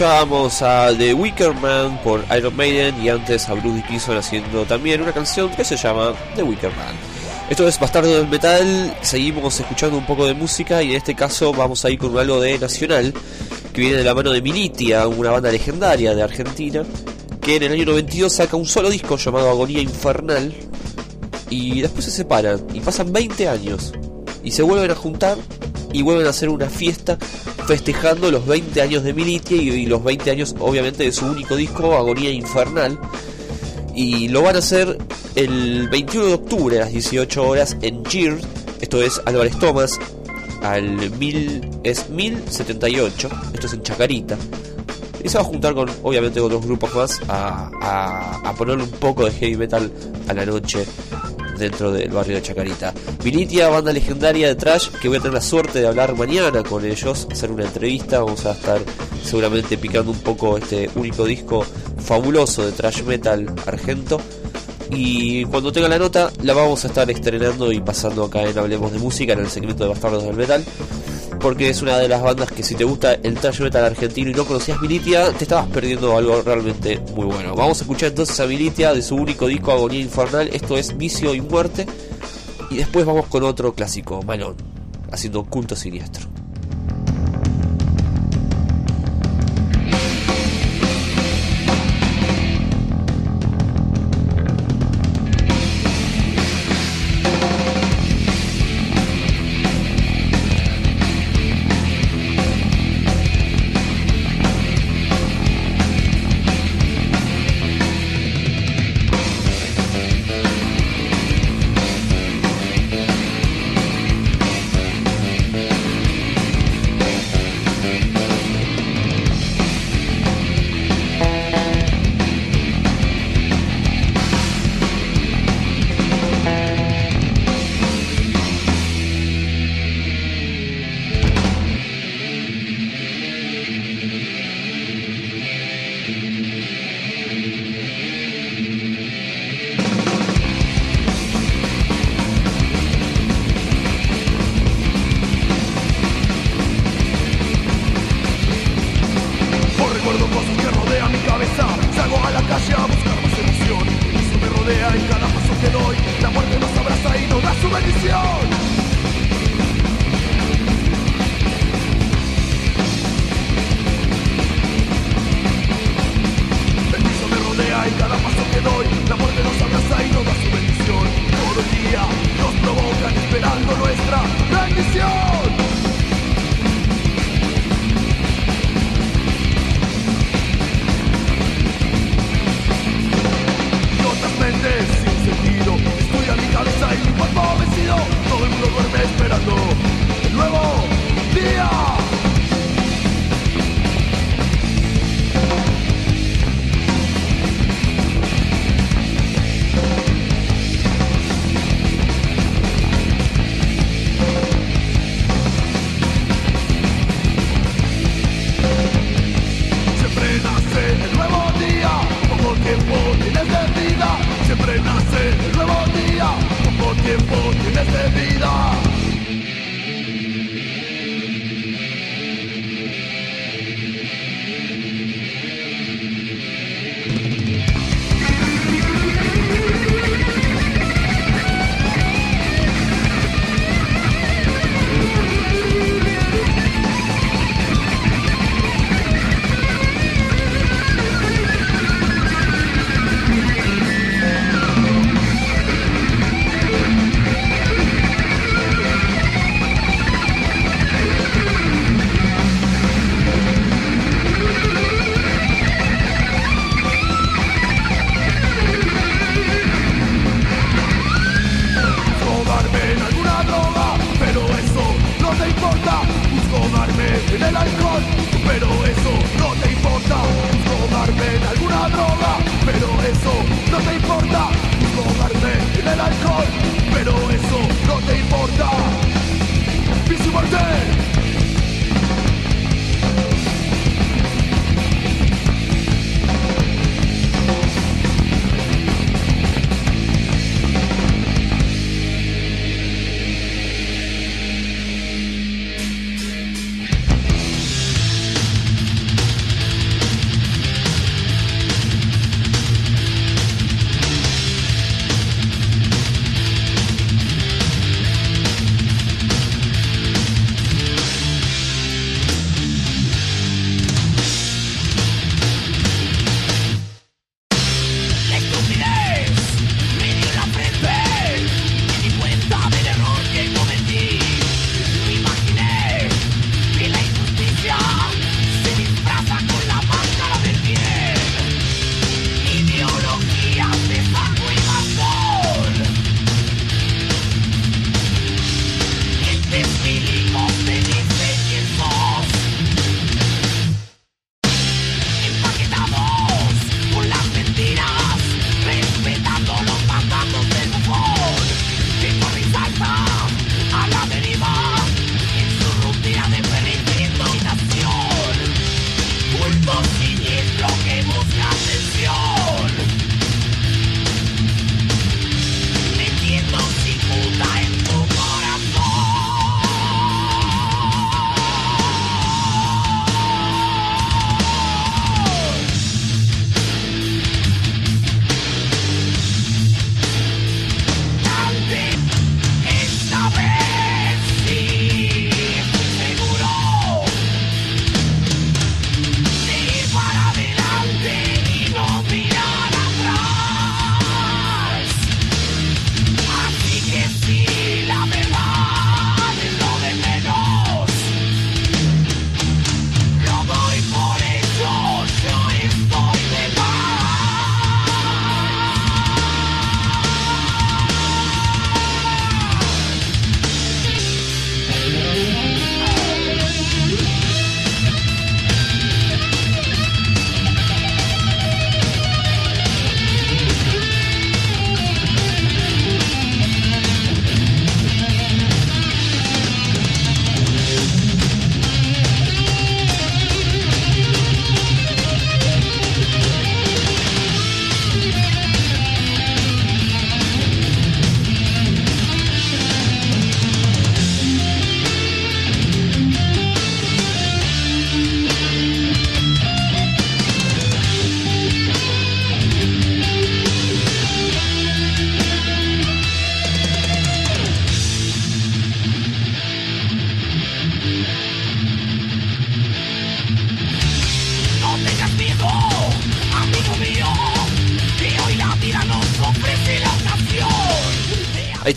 Escuchábamos a The Wicker Man por Iron Maiden y antes a Bruce Dickinson haciendo también una canción que se llama The Wicker Man. Esto es Bastardo del Metal, seguimos escuchando un poco de música y en este caso vamos a ir con algo de Nacional, que viene de la mano de Militia, una banda legendaria de Argentina, que en el año 92 saca un solo disco llamado Agonía Infernal y después se separan y pasan 20 años y se vuelven a juntar y vuelven a hacer una fiesta festejando los 20 años de Militia y, los 20 años obviamente de su único disco Agonía Infernal. Y lo van a hacer el 21 de octubre a las 18 horas en Gir, esto es Álvarez Thomas, al 1000, es 1078, esto es en Chacarita. Y se va a juntar con, obviamente, otros grupos más a, a, a ponerle un poco de heavy metal a la noche dentro del barrio de Chacarita. Militia, banda legendaria de trash, que voy a tener la suerte de hablar mañana con ellos, hacer una entrevista, vamos a estar seguramente picando un poco este único disco fabuloso de trash metal argento. Y cuando tenga la nota, la vamos a estar estrenando y pasando acá en Hablemos de Música, en el segmento de Bastardos del Metal. Porque es una de las bandas que si te gusta el trash metal argentino y no conocías Militia, te estabas perdiendo algo realmente muy bueno. Vamos a escuchar entonces a Militia de su único disco Agonía Infernal, esto es Vicio y Muerte. Y después vamos con otro clásico, Malón, haciendo culto siniestro.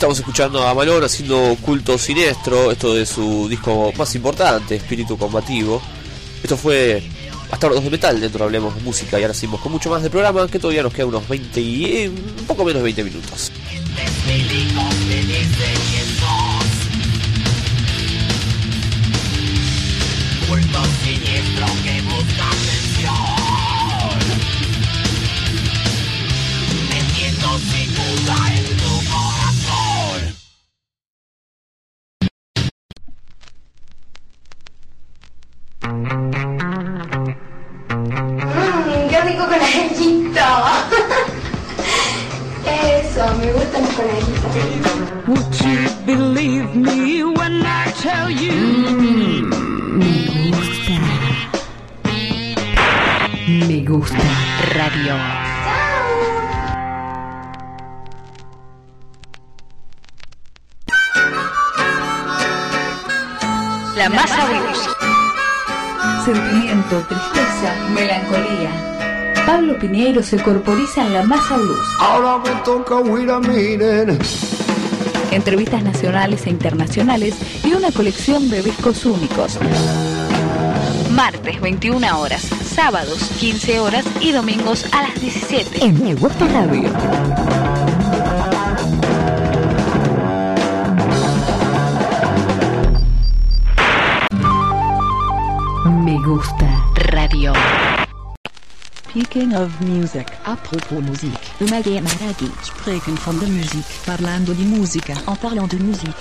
Estamos escuchando a Malón haciendo culto siniestro, esto de su disco más importante, Espíritu Combativo. Esto fue hasta ahora dos de metal dentro de Hablemos de Música y ahora seguimos con mucho más de programa que todavía nos queda unos 20 y un poco menos de 20 minutos. La masa blues. Sentimiento, tristeza, melancolía. Pablo Piñeiro se corporiza en la masa blues. Ahora me toca ir a miren. Entrevistas nacionales e internacionales y una colección de discos únicos. Martes 21 horas, sábados 15 horas y domingos a las 17. En gusta radio. Gusta radio. Speaking of music, apropos musique, Umage Maragi, spreken van de muziek, parlando di musica, en parlant de musique.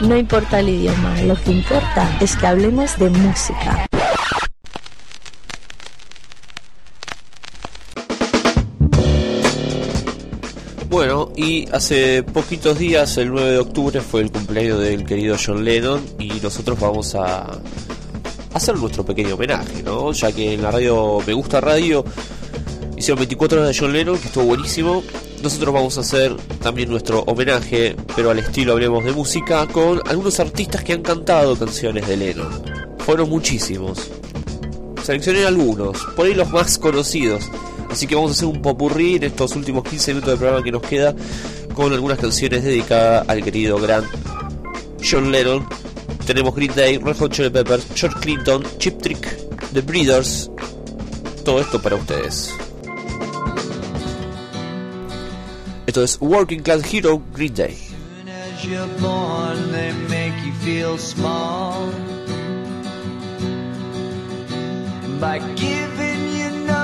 No importa el idioma, lo que importa es que hablemos de música. Y hace poquitos días, el 9 de octubre, fue el cumpleaños del querido John Lennon y nosotros vamos a hacer nuestro pequeño homenaje, ¿no? Ya que en la radio Me Gusta Radio hicieron 24 horas de John Lennon, que estuvo buenísimo. Nosotros vamos a hacer también nuestro homenaje, pero al estilo hablemos de música, con algunos artistas que han cantado canciones de Lennon. Fueron muchísimos. Seleccioné algunos, por los más conocidos. Así que vamos a hacer un popurrí en estos últimos 15 minutos del programa que nos queda con algunas canciones dedicadas al querido gran John Lennon. Tenemos Green Day, Red Hot Chili Peppers, George Clinton, Chip Trick, The Breeders. Todo esto para ustedes. Esto es Working Class Hero Green Day.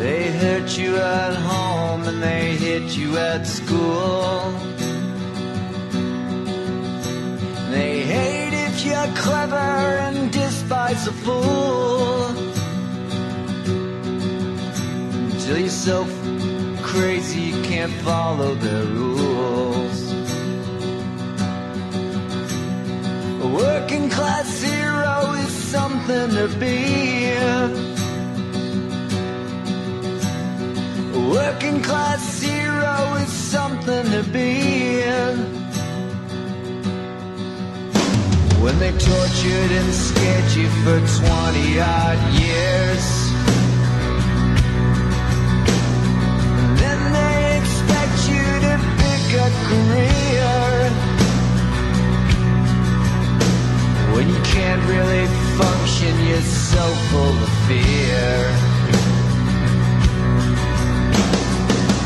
They hurt you at home and they hit you at school. They hate if you're clever and despise a fool. Until you're so crazy you can't follow their rules. A working class hero is something to be. Working class hero is something to be. In. When they tortured and scared you for 20 odd years. Then they expect you to pick a career. When you can't really function, you're so full of fear.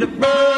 the bird.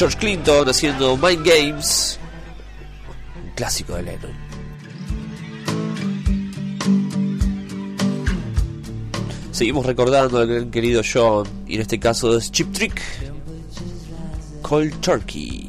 George Clinton haciendo Mind Games, un clásico de Lennon. Seguimos recordando al gran querido John, y en este caso es Chip Trick, Cold Turkey.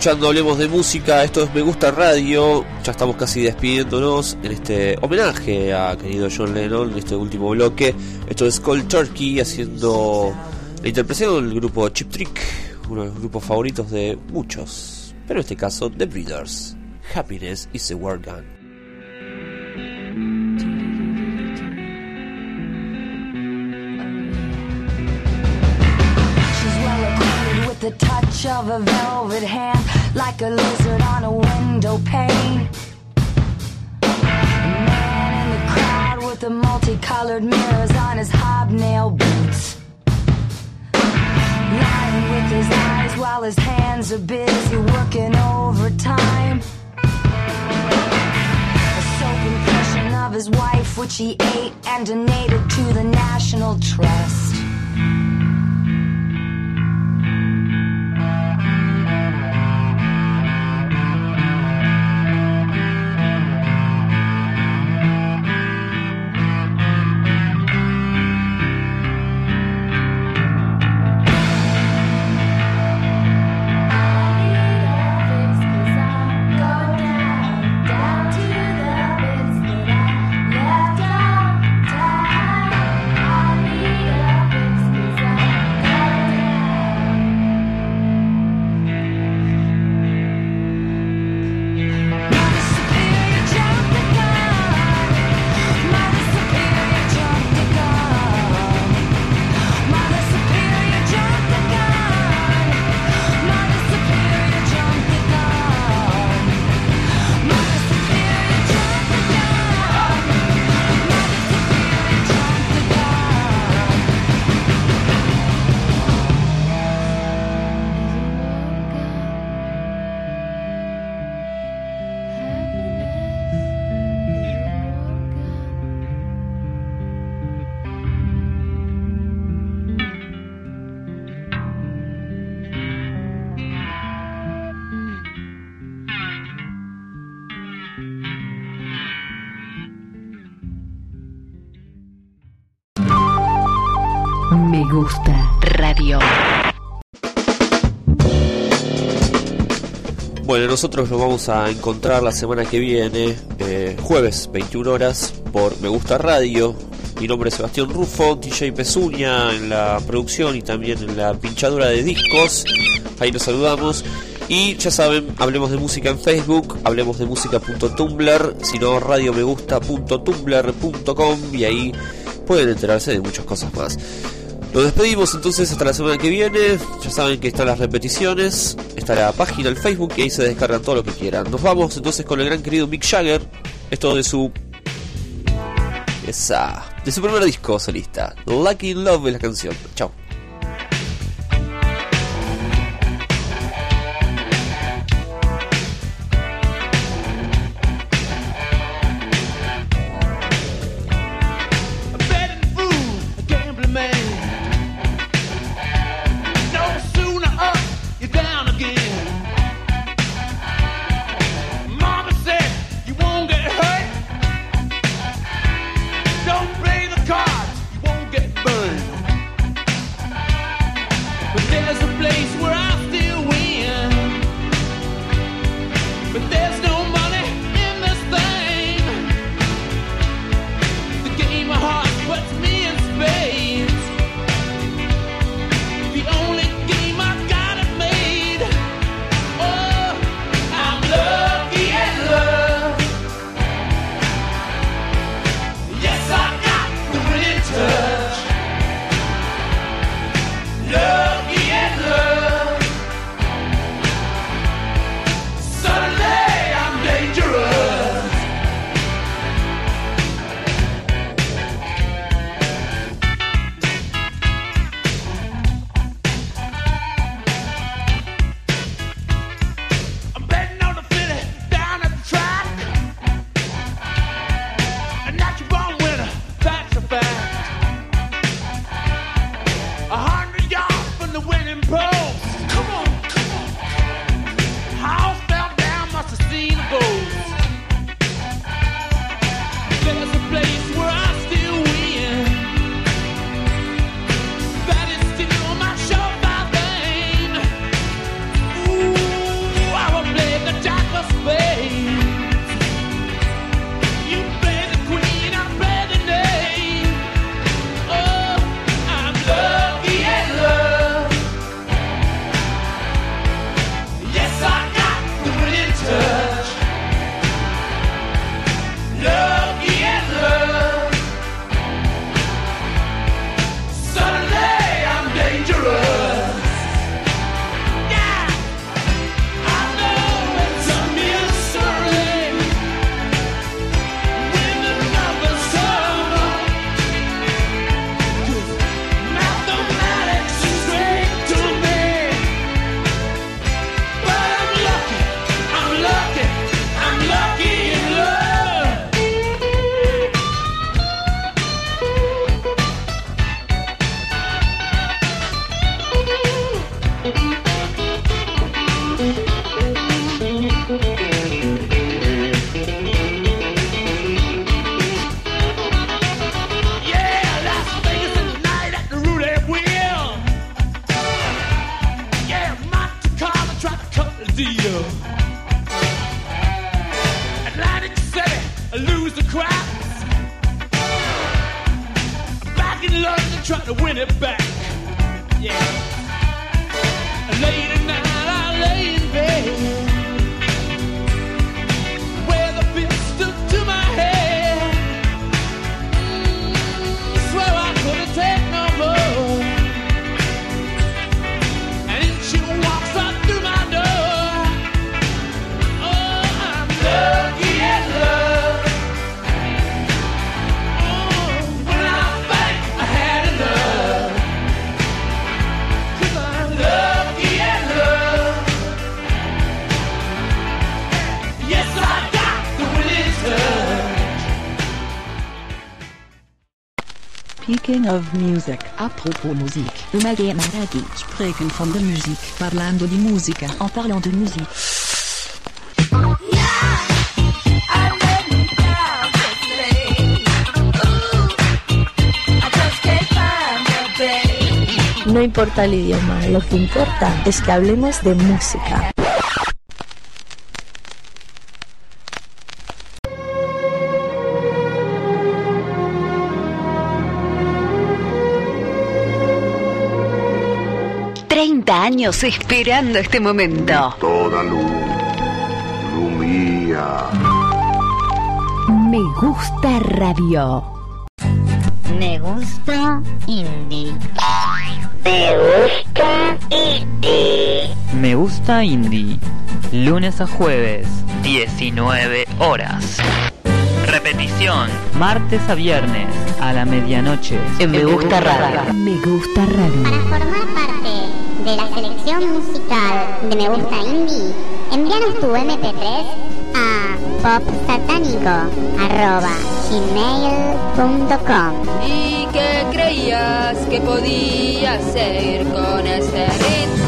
Escuchando Hablemos de Música, esto es Me Gusta Radio, ya estamos casi despidiéndonos en este homenaje a querido John Lennon en este último bloque. Esto es Cold Turkey haciendo la interpretación del grupo Chip Trick, uno de los grupos favoritos de muchos, pero en este caso The Breeders. Happiness is a word gun. Of a like a lizard on a window pane. A man in the crowd with the multicolored mirrors on his hobnail boots. Lying with his eyes while his hands are busy working overtime. A soap impression of his wife, which he ate and donated to the National Trust. Nosotros nos vamos a encontrar la semana que viene, eh, jueves 21 horas, por Me Gusta Radio. Mi nombre es Sebastián Rufo, DJ Pezuña en la producción y también en la pinchadura de discos. Ahí nos saludamos. Y ya saben, hablemos de música en Facebook, hablemos de música.tumblr, si no radiomegusta.tumblr.com y ahí pueden enterarse de muchas cosas más. Nos despedimos entonces hasta la semana que viene. Ya saben que están las repeticiones. Está la página, el Facebook y ahí se descargan todo lo que quieran. Nos vamos entonces con el gran querido Mick Jagger. Esto de su. Esa. De su primer disco solista. Lucky Love es la canción. Chao. Of music, apropos musique, Umage Maragi, spreken van de muziek, parlando di musica, en parlant de musique. No importa el idioma, lo que importa es que hablemos de música. Años esperando este momento. Toda luz, luz mía. Me gusta radio. Me gusta indie. Me gusta indie. Me gusta indie. Lunes a jueves, 19 horas. Repetición, martes a viernes, a la medianoche. En Me Gusta Radio. Me gusta radio. Para formar la de Me Gusta Indie, envíanos tu MP3 a popsatánico.gmail.com ¿Y qué creías que podías hacer con ese ritmo